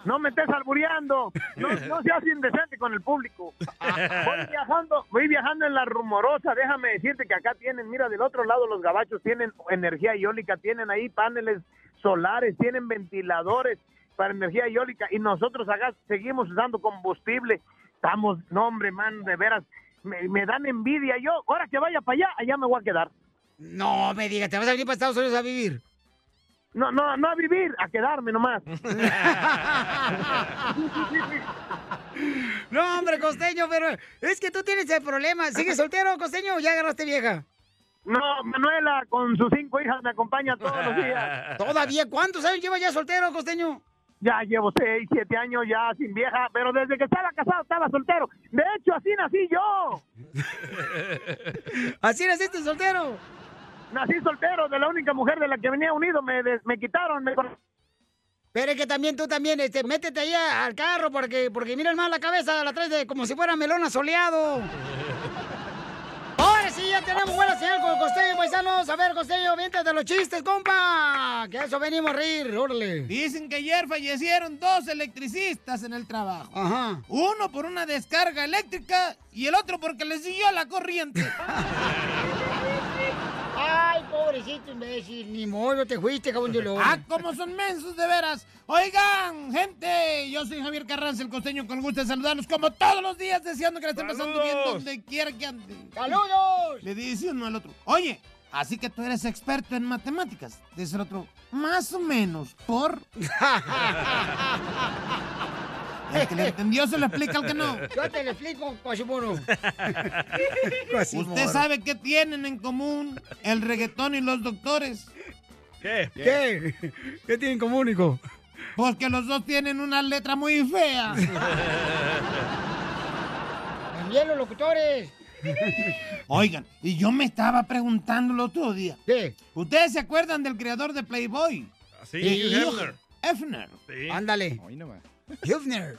No me estés albureando, no, no seas indecente con el público. Voy viajando, voy viajando en la rumorosa, déjame decirte que acá tienen, mira, del otro lado los gabachos tienen energía eólica, tienen ahí paneles solares, tienen ventiladores para energía eólica y nosotros acá seguimos usando combustible. Estamos, no hombre, man, de veras, me, me dan envidia yo. Ahora que vaya para allá, allá me voy a quedar. No me digas, ¿te vas a venir para Estados Unidos a vivir? No, no, no a vivir, a quedarme nomás. No, hombre, costeño, pero es que tú tienes el problema. ¿Sigues soltero, costeño, o ya agarraste vieja? No, Manuela con sus cinco hijas me acompaña todos los días. ¿Todavía? ¿Cuántos años lleva ya soltero, costeño? Ya llevo seis, siete años ya sin vieja, pero desde que estaba casado estaba soltero. De hecho, así nací yo. ¿Así naciste soltero? Nací soltero, de la única mujer de la que venía unido, me, me quitaron, me... Pero es que también tú también, este, métete ahí al carro porque, porque mira más la cabeza, la traes de como si fuera melón asoleado. Ya tenemos buena señal con el costeño, paisanos. A ver, costeño, de los chistes, compa. Que a eso venimos a reír, órale. Dicen que ayer fallecieron dos electricistas en el trabajo. Ajá. Uno por una descarga eléctrica y el otro porque le siguió la corriente. Pobrecito imbécil, ni modo, te fuiste, cabrón de lobo. Ah, como son mensos de veras. Oigan, gente, yo soy Javier Carranza, el costeño, con gusto de saludarlos como todos los días, deseando que la estén pasando bien donde quiera que anden. ¡Saludos! Le dice uno al otro, oye, así que tú eres experto en matemáticas. Dice el otro, más o menos, por... El que le entendió se lo explica al que no. Yo te lo explico, Quasimodo. ¿Usted sabe qué tienen en común el reggaetón y los doctores? ¿Qué? ¿Qué? ¿Qué tienen en común, hijo? Pues que los dos tienen una letra muy fea. También los locutores. Oigan, y yo me estaba preguntando el otro día. ¿Qué? ¿Ustedes se acuerdan del creador de Playboy? Sí, Hugh Hefner. Hefner. Sí. Ándale. Hefner.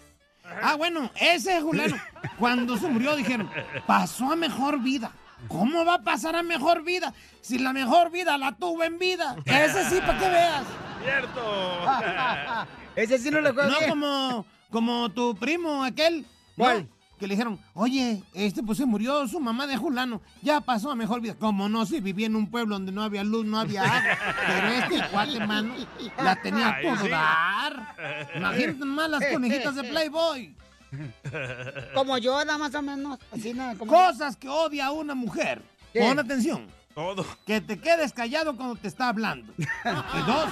Ah, bueno, ese Juliano, cuando se murió dijeron, pasó a mejor vida. ¿Cómo va a pasar a mejor vida si la mejor vida la tuvo en vida? Ese sí, para que veas. ¡Cierto! Ese sí no lo No como, como tu primo aquel. ¿Cuál? Que le dijeron, oye, este pues se murió su mamá de Julano, ya pasó a mejor vida. Como no, si vivía en un pueblo donde no había luz, no había agua. Pero este cuate, mano, la tenía todo sí. dar. Imagínate nomás las conejitas de Playboy. Como yo, nada más o menos. Así nada, como Cosas que odia una mujer. ¿Qué? Pon atención. Todo. Que te quedes callado cuando te está hablando. Y dos,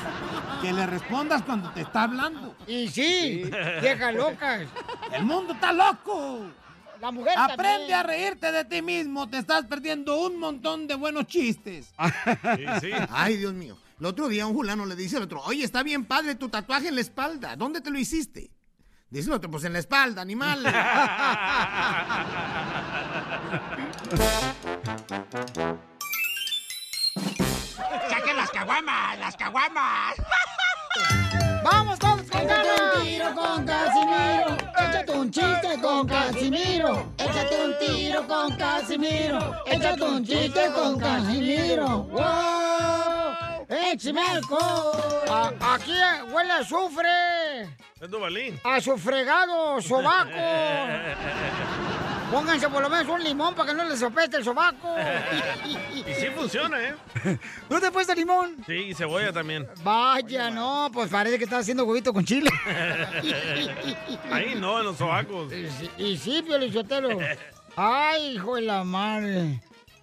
que le respondas cuando te está hablando. Y sí, viejas locas. El mundo está loco. La mujer Aprende también. a reírte de ti mismo. Te estás perdiendo un montón de buenos chistes. Sí, sí. Ay, Dios mío. El otro día un fulano le dice al otro, oye, está bien padre tu tatuaje en la espalda. ¿Dónde te lo hiciste? Dice el otro, pues en la espalda, animal. ¡Saquen las caguamas! ¡Las caguamas! ¡Vamos ganas! Échate un tiro con Casimiro. Échate un chiste con Casimiro. Échate un tiro con Casimiro. Échate un chiste con Casimiro. ¡Wow! ¡Échame alcohol! Aquí huele a azufre. Es Duvalín. A su fregado sobaco. Pónganse por lo menos un limón para que no les sopeste el sobaco. Y sí funciona, ¿eh? ¿No te puesto limón? Sí, y cebolla también. Vaya, no, pues parece que estás haciendo huevito con chile. Ahí no, en los sobacos. Y sí, Pio. Ay, hijo de la madre.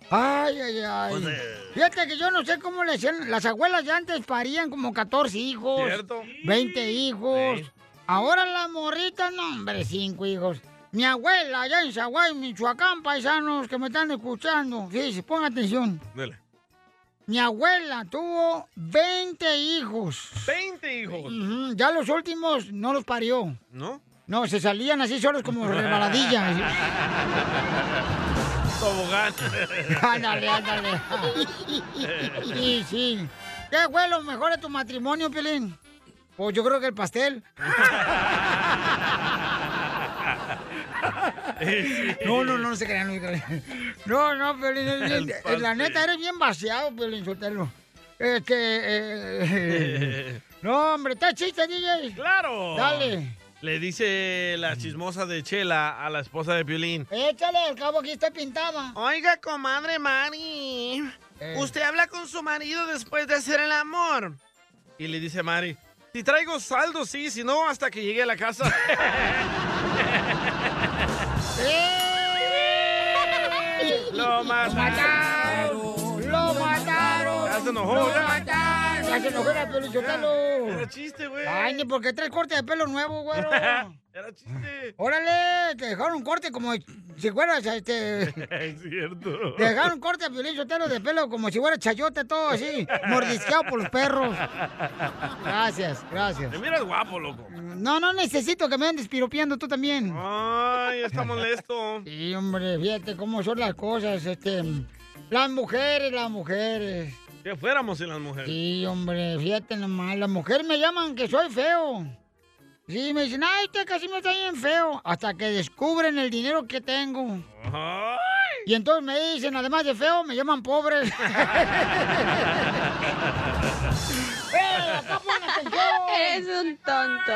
Ay, ay, ay. Pues, eh. Fíjate que yo no sé cómo le hacían. Las abuelas de antes parían como 14 hijos. ¿Cierto? 20 hijos. Sí. Ahora las morritas, no, hombre, 5 hijos. Mi abuela allá en Zaguay, Michoacán, paisanos que me están escuchando. Fíjense, pongan atención. Dale. Mi abuela tuvo 20 hijos. 20 hijos. Ya los últimos no los parió. ¿No? No, se salían así solos como rebaladillas. Tobogán. ándale, ándale. Sí, sí. ¿Qué fue lo mejor de tu matrimonio, Pelín? Pues yo creo que el pastel. No, no, no se crean, no se crean. No, no, El pastel. la neta, eres bien vaciado, Pelín Sotelo. Este, eh, no, hombre, ¿está chiste, DJ? ¡Claro! Dale. Le dice la chismosa de Chela a la esposa de Piolín. Échale, al cabo aquí está pintada. Oiga, comadre Mari, ¿usted habla con su marido después de hacer el amor? Y le dice Mari, si traigo saldo, sí, si no, hasta que llegue a la casa. ¡Lo mataron! ¡Lo mataron! Ya se enojó, ¡Lo mataron! Ya se enojó la Piolichotelo. Era chiste, güey. Ay, ni porque traes corte de pelo nuevo, güero. Era chiste. Órale, te dejaron un corte como si fueras, este... Es cierto. Te dejaron un corte a Sotelo de pelo como si fuera chayote, todo así, mordisqueado por los perros. Gracias, gracias. Te miras guapo, loco. No, no necesito que me andes piropeando tú también. Ay, está molesto. Sí, hombre, fíjate cómo son las cosas, este... Las mujeres, las mujeres. Que fuéramos sin las mujeres. Sí, hombre, fíjate nomás, las mujeres me llaman que soy feo. Sí, me dicen, ay, usted casi me está bien feo. Hasta que descubren el dinero que tengo. Y entonces me dicen, además de feo, me llaman pobre. ¡Eh, acá pon atención! Es un tonto.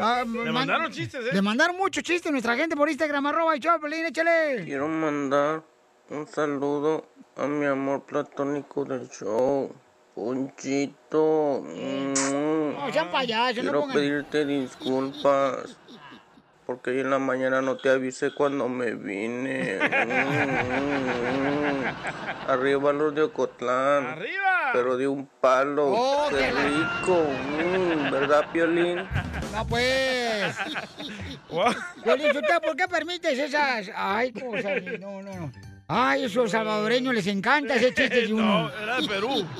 Ah, Le man- mandaron chistes, ¿eh? Le mandaron muchos chistes a nuestra gente por Instagram, arroba y Choplin, échale. Quiero mandar un saludo a mi amor platónico del show, Ponchito. Mm. No, sean payasos, no Quiero pongan... pedirte disculpas porque hoy en la mañana no te avisé cuando me vine. Mm. Arriba los de Ocotlán. ¡Arriba! Pero de un palo. Oh, qué rico. Mm, ¿Verdad, Piolín? No, pues. Piolín, ¿por qué permites esas? Ay, cosas. No, no, no. Ay, esos salvadoreños les encanta ese chiste de uno. No, era de Perú.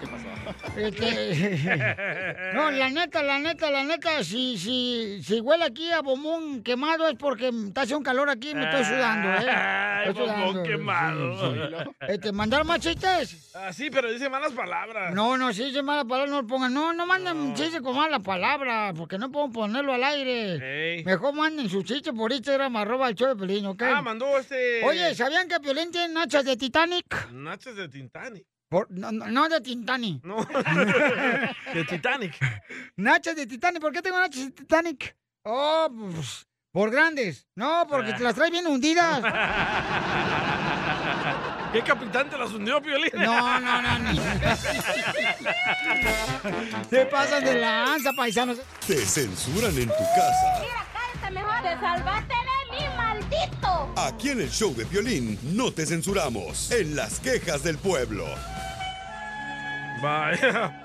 ¿Qué pasó? Este, no, la neta, la neta, la neta, si, si, si huele aquí a bombón quemado es porque está haciendo un calor aquí y me estoy sudando, ¿eh? Ay, Estoy bombón sudando, quemado. sí, sí. Este, ¿mandaron más chistes? Ah, sí, pero dice malas palabras. No, no, si dice mala palabra, no lo pongan. No, no manden chistes con mala palabra, porque no puedo ponerlo al aire. Mejor manden sus chistes por Instagram, arroba el show de Pelín, ¿ok? Ah, mandó este... Oye, ¿sabían que Piolín tiene nachas de Titanic? Nachos de Titanic. Por- no, no, no de Titanic. No, de Titanic. Nachas de Titanic. ¿Por qué tengo nachas de Titanic? Oh, pues, por grandes. No, porque te las traes bien hundidas. ¿Qué capitán te las hundió, Piolín? No, no, no, no. Se pasan de lanza, paisanos. Te censuran en tu casa. cállate mejor. Te salvaste mí, maldito. Aquí en el show de violín no te censuramos. En las quejas del pueblo. Vaya.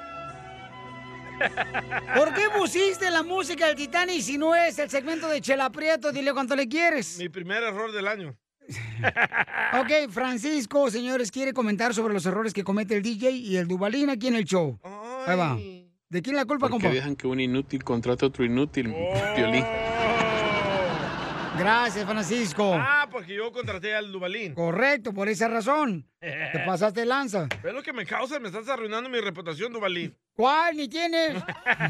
¿Por qué pusiste la música del Titanic si no es el segmento de Chela Prieto? Dile cuánto le quieres. Mi primer error del año. Ok, Francisco, señores, quiere comentar sobre los errores que comete el DJ y el Dubalín aquí en el show. Ahí va. ¿De quién la culpa, compa? dejan que un inútil contrate a otro inútil, Piolín. Gracias, Francisco. Ah, porque yo contraté al Dubalín. Correcto, por esa razón. Te pasaste lanza. ¿Ves lo que me causa? Me estás arruinando mi reputación, Dubalín. ¿Cuál? Ni tienes.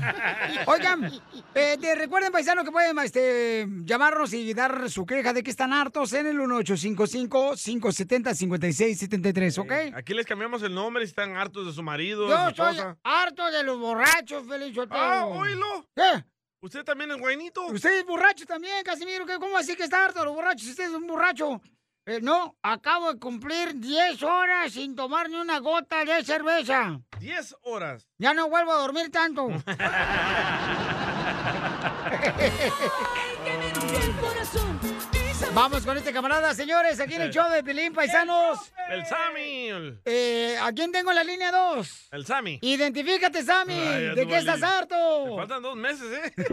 Oigan, eh, te recuerden, paisanos, que pueden este, llamarnos y dar su queja de que están hartos en el 1855-570-5673, ¿ok? Aquí les cambiamos el nombre si están hartos de su marido, de su estoy esposa. harto de los borrachos, Feliz Sotelo. Ah, oílo. ¿Qué? ¿Usted también es guainito? Usted es borracho también, Casimiro. ¿qué- ¿Cómo así que está harto de los borrachos? Usted es un borracho. Eh, no, acabo de cumplir 10 horas sin tomar ni una gota de cerveza. 10 horas. Ya no vuelvo a dormir tanto. Vamos con este camarada, señores, aquí en el show de Pilín Paisanos. El Sammy. Eh, ¿A quién tengo en la línea 2? El Sammy. Identifícate, Sammy. Ay, ¿De qué estás harto? Me faltan dos meses, ¿eh?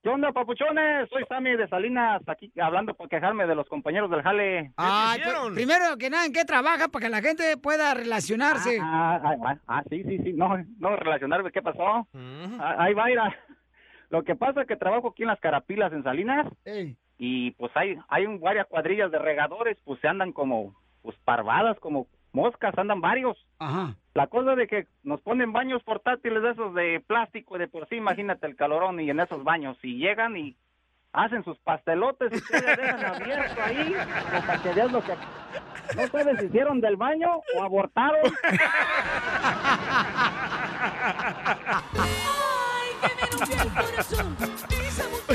¿Qué onda, papuchones? Soy Sammy de Salinas, aquí hablando por quejarme de los compañeros del jale. Ay, pero primero que nada, ¿en qué trabaja para que la gente pueda relacionarse? Ah, ah, ah, ah, sí, sí, sí, no, no relacionarme, ¿qué pasó? Ah, Ahí va, mira. Lo que pasa es que trabajo aquí en las Carapilas, en Salinas, y pues hay, hay un- varias cuadrillas de regadores, pues se andan como, pues parvadas, como moscas, andan varios. Ajá. La cosa de que nos ponen baños portátiles de esos de plástico, de por sí, imagínate el calorón y en esos baños, y llegan y hacen sus pastelotes y ustedes dejan abierto ahí, pues, para que veas lo que... No sabes si hicieron del baño o abortaron.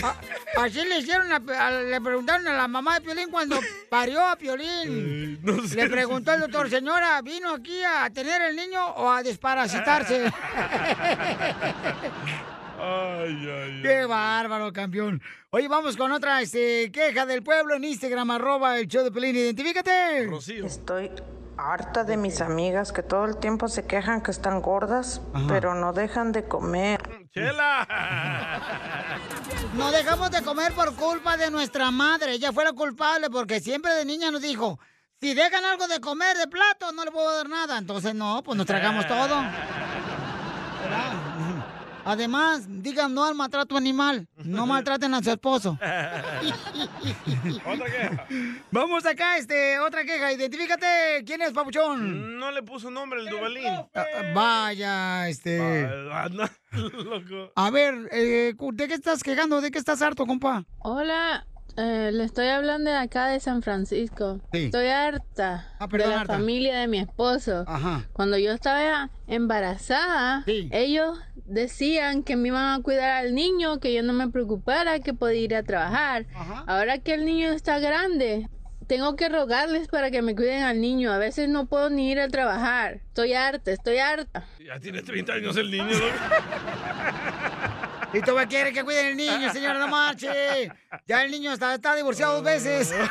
Ah, Así le hicieron, a- a- le preguntaron a la mamá de Piolín cuando parió a Piolín. le preguntó el doctor, señora, ¿vino aquí a tener el niño o a desparasitarse? Ay, ay, ¡Qué bárbaro, campeón! Oye, vamos con otra este, queja del pueblo en Instagram, arroba el show de Piolín. Identifícate. Estoy harta de mis amigas que todo el tiempo se quejan que están gordas, pero no dejan de comer. ¡Chela! No dejamos de comer por culpa de nuestra madre. Ella fue la culpable porque siempre de niña nos dijo, si dejan algo de comer de plato, no le puedo dar nada. Entonces, no, pues nos tragamos todo. ¿Verdad? Además, digan no al maltrato animal. No maltraten a su esposo. Otra queja. Vamos acá, este, otra queja. Identifícate. ¿Quién es, papuchón? No le puso nombre el Dubalín. Ah, Vaya, este. Ah, no, loco. A ver, eh, ¿de qué estás quejando? ¿De qué estás harto, compa? Hola, eh, le estoy hablando de acá de San Francisco. Sí. Estoy harta perdón, de la harta. familia de mi esposo. Ajá. Cuando yo estaba embarazada, ellos decían que me iban a cuidar al niño, que yo no me preocupara, que podía ir a trabajar. Ahora que el niño está grande, tengo que rogarles para que me cuiden al niño. A veces no puedo ni ir a trabajar. Estoy harta, estoy harta. Ya tiene 30 años el niño, loco. Y todavía quiere que cuiden el niño, señora, no marche. Ya el niño está, está divorciado dos veces.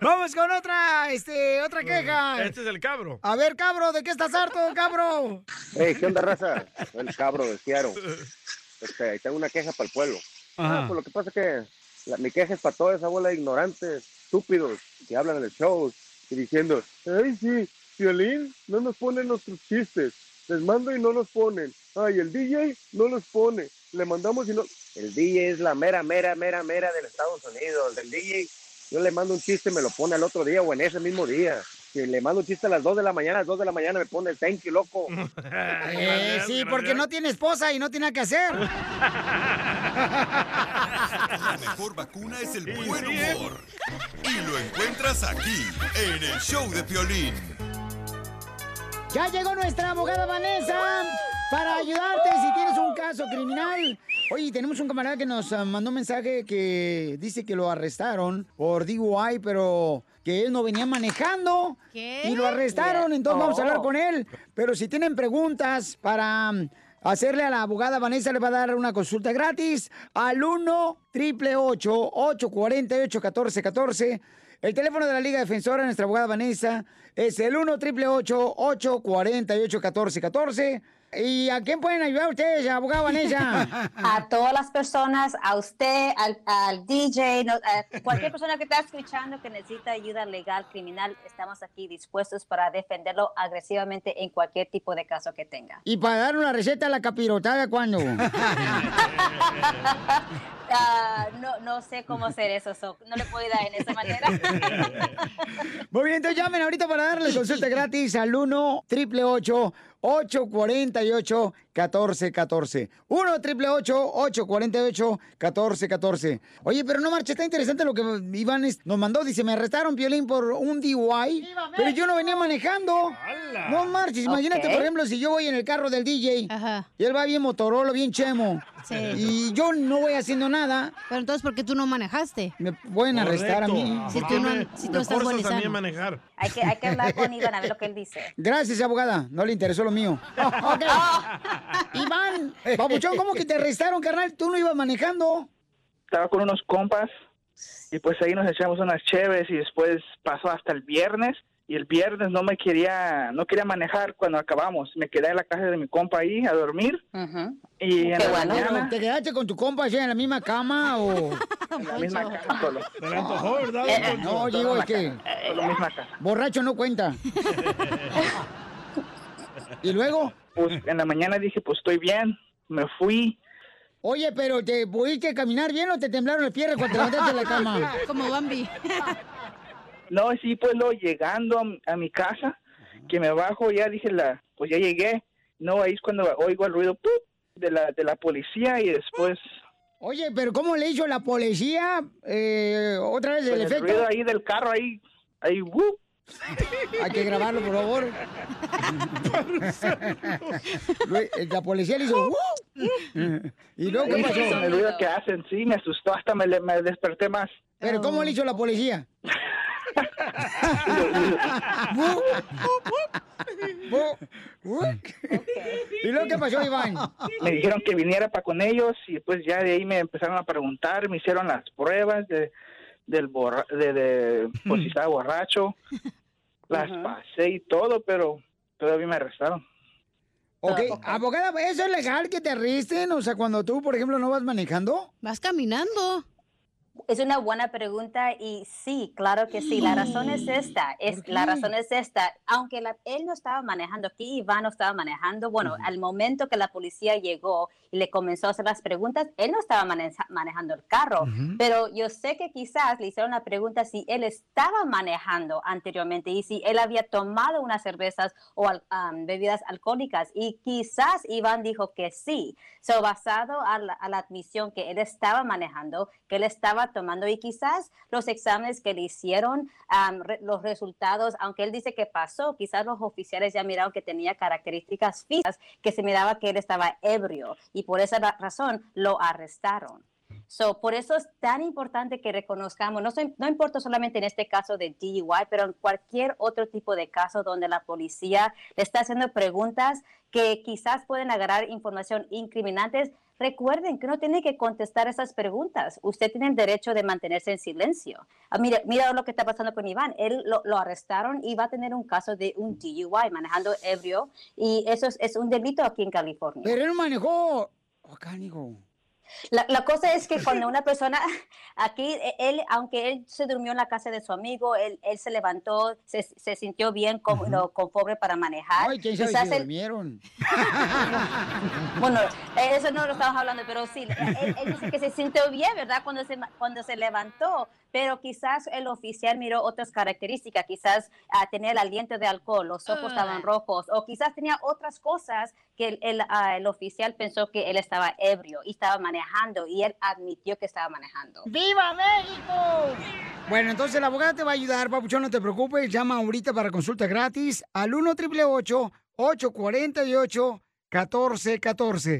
Vamos con otra, este, otra queja. Este es el cabro. A ver, cabro, ¿de qué estás harto, cabro? Hey, ¿qué onda, raza? El cabro de Seattle. Este, tengo una queja para el pueblo. Ajá. Ah, pues lo que pasa es que la- mi queja es para toda esa bola de ignorantes, estúpidos, que hablan en el show y diciendo, ay, sí, Violín, no nos ponen nuestros chistes. Les mando y no nos ponen. Ay, el DJ no los pone. Le mandamos y no... El DJ es la mera, mera, mera, mera del Estados Unidos. El DJ, yo le mando un chiste, me lo pone al otro día o en ese mismo día. Si le mando un chiste a las 2 de la mañana, a las 2 de la mañana me pone el thank you, loco. Eh, sí, porque no tiene esposa y no tiene nada que hacer. La mejor vacuna es el buen humor. Y lo encuentras aquí, en el show de Piolín. Ya llegó nuestra abogada Vanessa para ayudarte si tienes un caso criminal. Oye, tenemos un camarada que nos ah, mandó un mensaje que dice que lo arrestaron por DUI, pero que él no venía manejando. ¿Qué? Y lo arrestaron, entonces vamos a hablar Oh. con él. Pero si tienen preguntas para mm, hacerle a la abogada Vanessa, le va a dar una consulta gratis al 1 888 848 1414 el teléfono de la Liga Defensora, nuestra abogada Vanessa, es el 1 888 848 1414 ¿Y a quién pueden ayudar ustedes, abogada Vanessa? a todas las personas, a usted, al, al DJ, no- a cualquier persona que está escuchando que necesita ayuda legal, criminal, estamos aquí dispuestos para defenderlo agresivamente en cualquier tipo de caso que tenga. y para dar una receta a la capirotada, ¿cuándo? Ah, no, no sé cómo hacer eso, so, no le puedo dar en esa manera. Muy bien, entonces llamen ahorita para darle consulta gratis al 1 888 848 1414 1 888 848 1414 Oye, pero no marcha, está interesante lo que Iván nos mandó. Dice, me arrestaron violín por un DUI, pero yo no venía manejando. No marches, imagínate, por ejemplo, si yo voy en el carro del DJ y él va bien Motorola, bien chemo. Sí. Y yo no voy haciendo nada. Pero entonces, ¿por qué tú no manejaste? Me pueden arrestar a mí. Si tú, no, si tú estás sano. manejar. Hay que, hay que hablar con Iván a ver lo que él dice. Gracias, abogada. No le interesó lo mío. Iván, papuchón, ¿cómo que te arrestaron, carnal? ¿Tú no ibas manejando? Estaba con unos compas y pues ahí nos echamos unas cheves y después pasó hasta el viernes y el viernes no me quería no quería manejar cuando acabamos. Me quedé en la casa de mi compa ahí a dormir y en la mañana ¿Te quedaste con tu compa allá en la misma cama o...? en la misma casa solo. Le antojó, ¿verdad, Eh, Poncho? no, digo, es que... Solo misma casa. Borracho no cuenta. ¿Y luego? Pues en la mañana dije, pues estoy bien. Me fui. Oye, pero ¿te pudiste caminar bien o te temblaron el pie cuando te levantaste de la cama? Como Bambi. No, sí, pues luego llegando a, mi- a mi casa, que me bajo, ya dije, la, pues ya llegué. No, ahí es cuando oigo el ruido ¡pup! de la, de la policía y después Oye, pero ¿cómo le hizo la policía? Eh, ¿Otra vez el pues, el efecto? ruido ahí del carro, ahí, ahí, ¡wup! Hay que grabarlo, por favor. la policía le hizo... "Uh". ¿Y luego qué pasó? ruido que hacen, sí, me asustó, hasta me, le- me desperté más. ¿Pero cómo le hizo la policía? ¿Y luego qué pasó, Iván? Me dijeron que viniera para con ellos y pues ya de ahí me empezaron a preguntar, me hicieron las pruebas de, del borra de, de, pues si estaba borracho, las pasé y todo, pero todavía me arrestaron. Ok, abogada, ¿eso es legal que te arresten? O sea, cuando tú, por ejemplo, no vas manejando. Vas caminando. Es una buena pregunta y sí, claro que sí. La razón es esta, es la razón es esta. Aunque la- él no estaba manejando aquí, Iván no estaba manejando. Bueno, al momento que la policía llegó y le comenzó a hacer las preguntas, él no estaba maneja- manejando el carro. Pero yo sé que quizás le hicieron la pregunta si él estaba manejando anteriormente y si él había tomado unas cervezas o bebidas alcohólicas. Y quizás Iván dijo que sí. So, basado a la, a la admisión que él estaba manejando, que él estaba tomando y quizás los exámenes que le hicieron, am, re- los resultados, aunque él dice que pasó, quizás los oficiales ya miraron que tenía características físicas, que se miraba que él estaba ebrio y por esa ra- razón lo arrestaron. So, por eso es tan importante que reconozcamos, no, no importa solamente en este caso de DUI, pero en cualquier otro tipo de caso donde la policía le está haciendo preguntas que quizás pueden agarrar información incriminantes, recuerden que no tiene que contestar esas preguntas. Usted tiene el derecho de mantenerse en silencio. Ah, mira, mira lo que está pasando con Iván. Él lo, arrestaron y va a tener un caso de un DUI, manejando ebrio, y eso es, un delito aquí en California. Pero él manejó... Digo. La, la cosa es que cuando una persona, aquí, e- él, aunque él se durmió en la casa de su amigo, él, él se levantó, se, se sintió bien, como, no, conforme para manejar. Ay, quién sabe si él- durmieron. bueno, eso no lo estamos hablando, pero sí, él, él dice que se sintió bien, ¿verdad? Cuando se, cuando se levantó, pero quizás el oficial miró otras características, quizás ah, tenía el aliento de alcohol, los ojos estaban rojos, o quizás tenía otras cosas que el, el, ah, el oficial pensó que él estaba ebrio y estaba manejando, y él admitió que estaba manejando. ¡Viva México! Bueno, entonces la abogada te va a ayudar, papuchón, no te preocupes. Llama ahorita para consulta gratis al 1 888 848 1414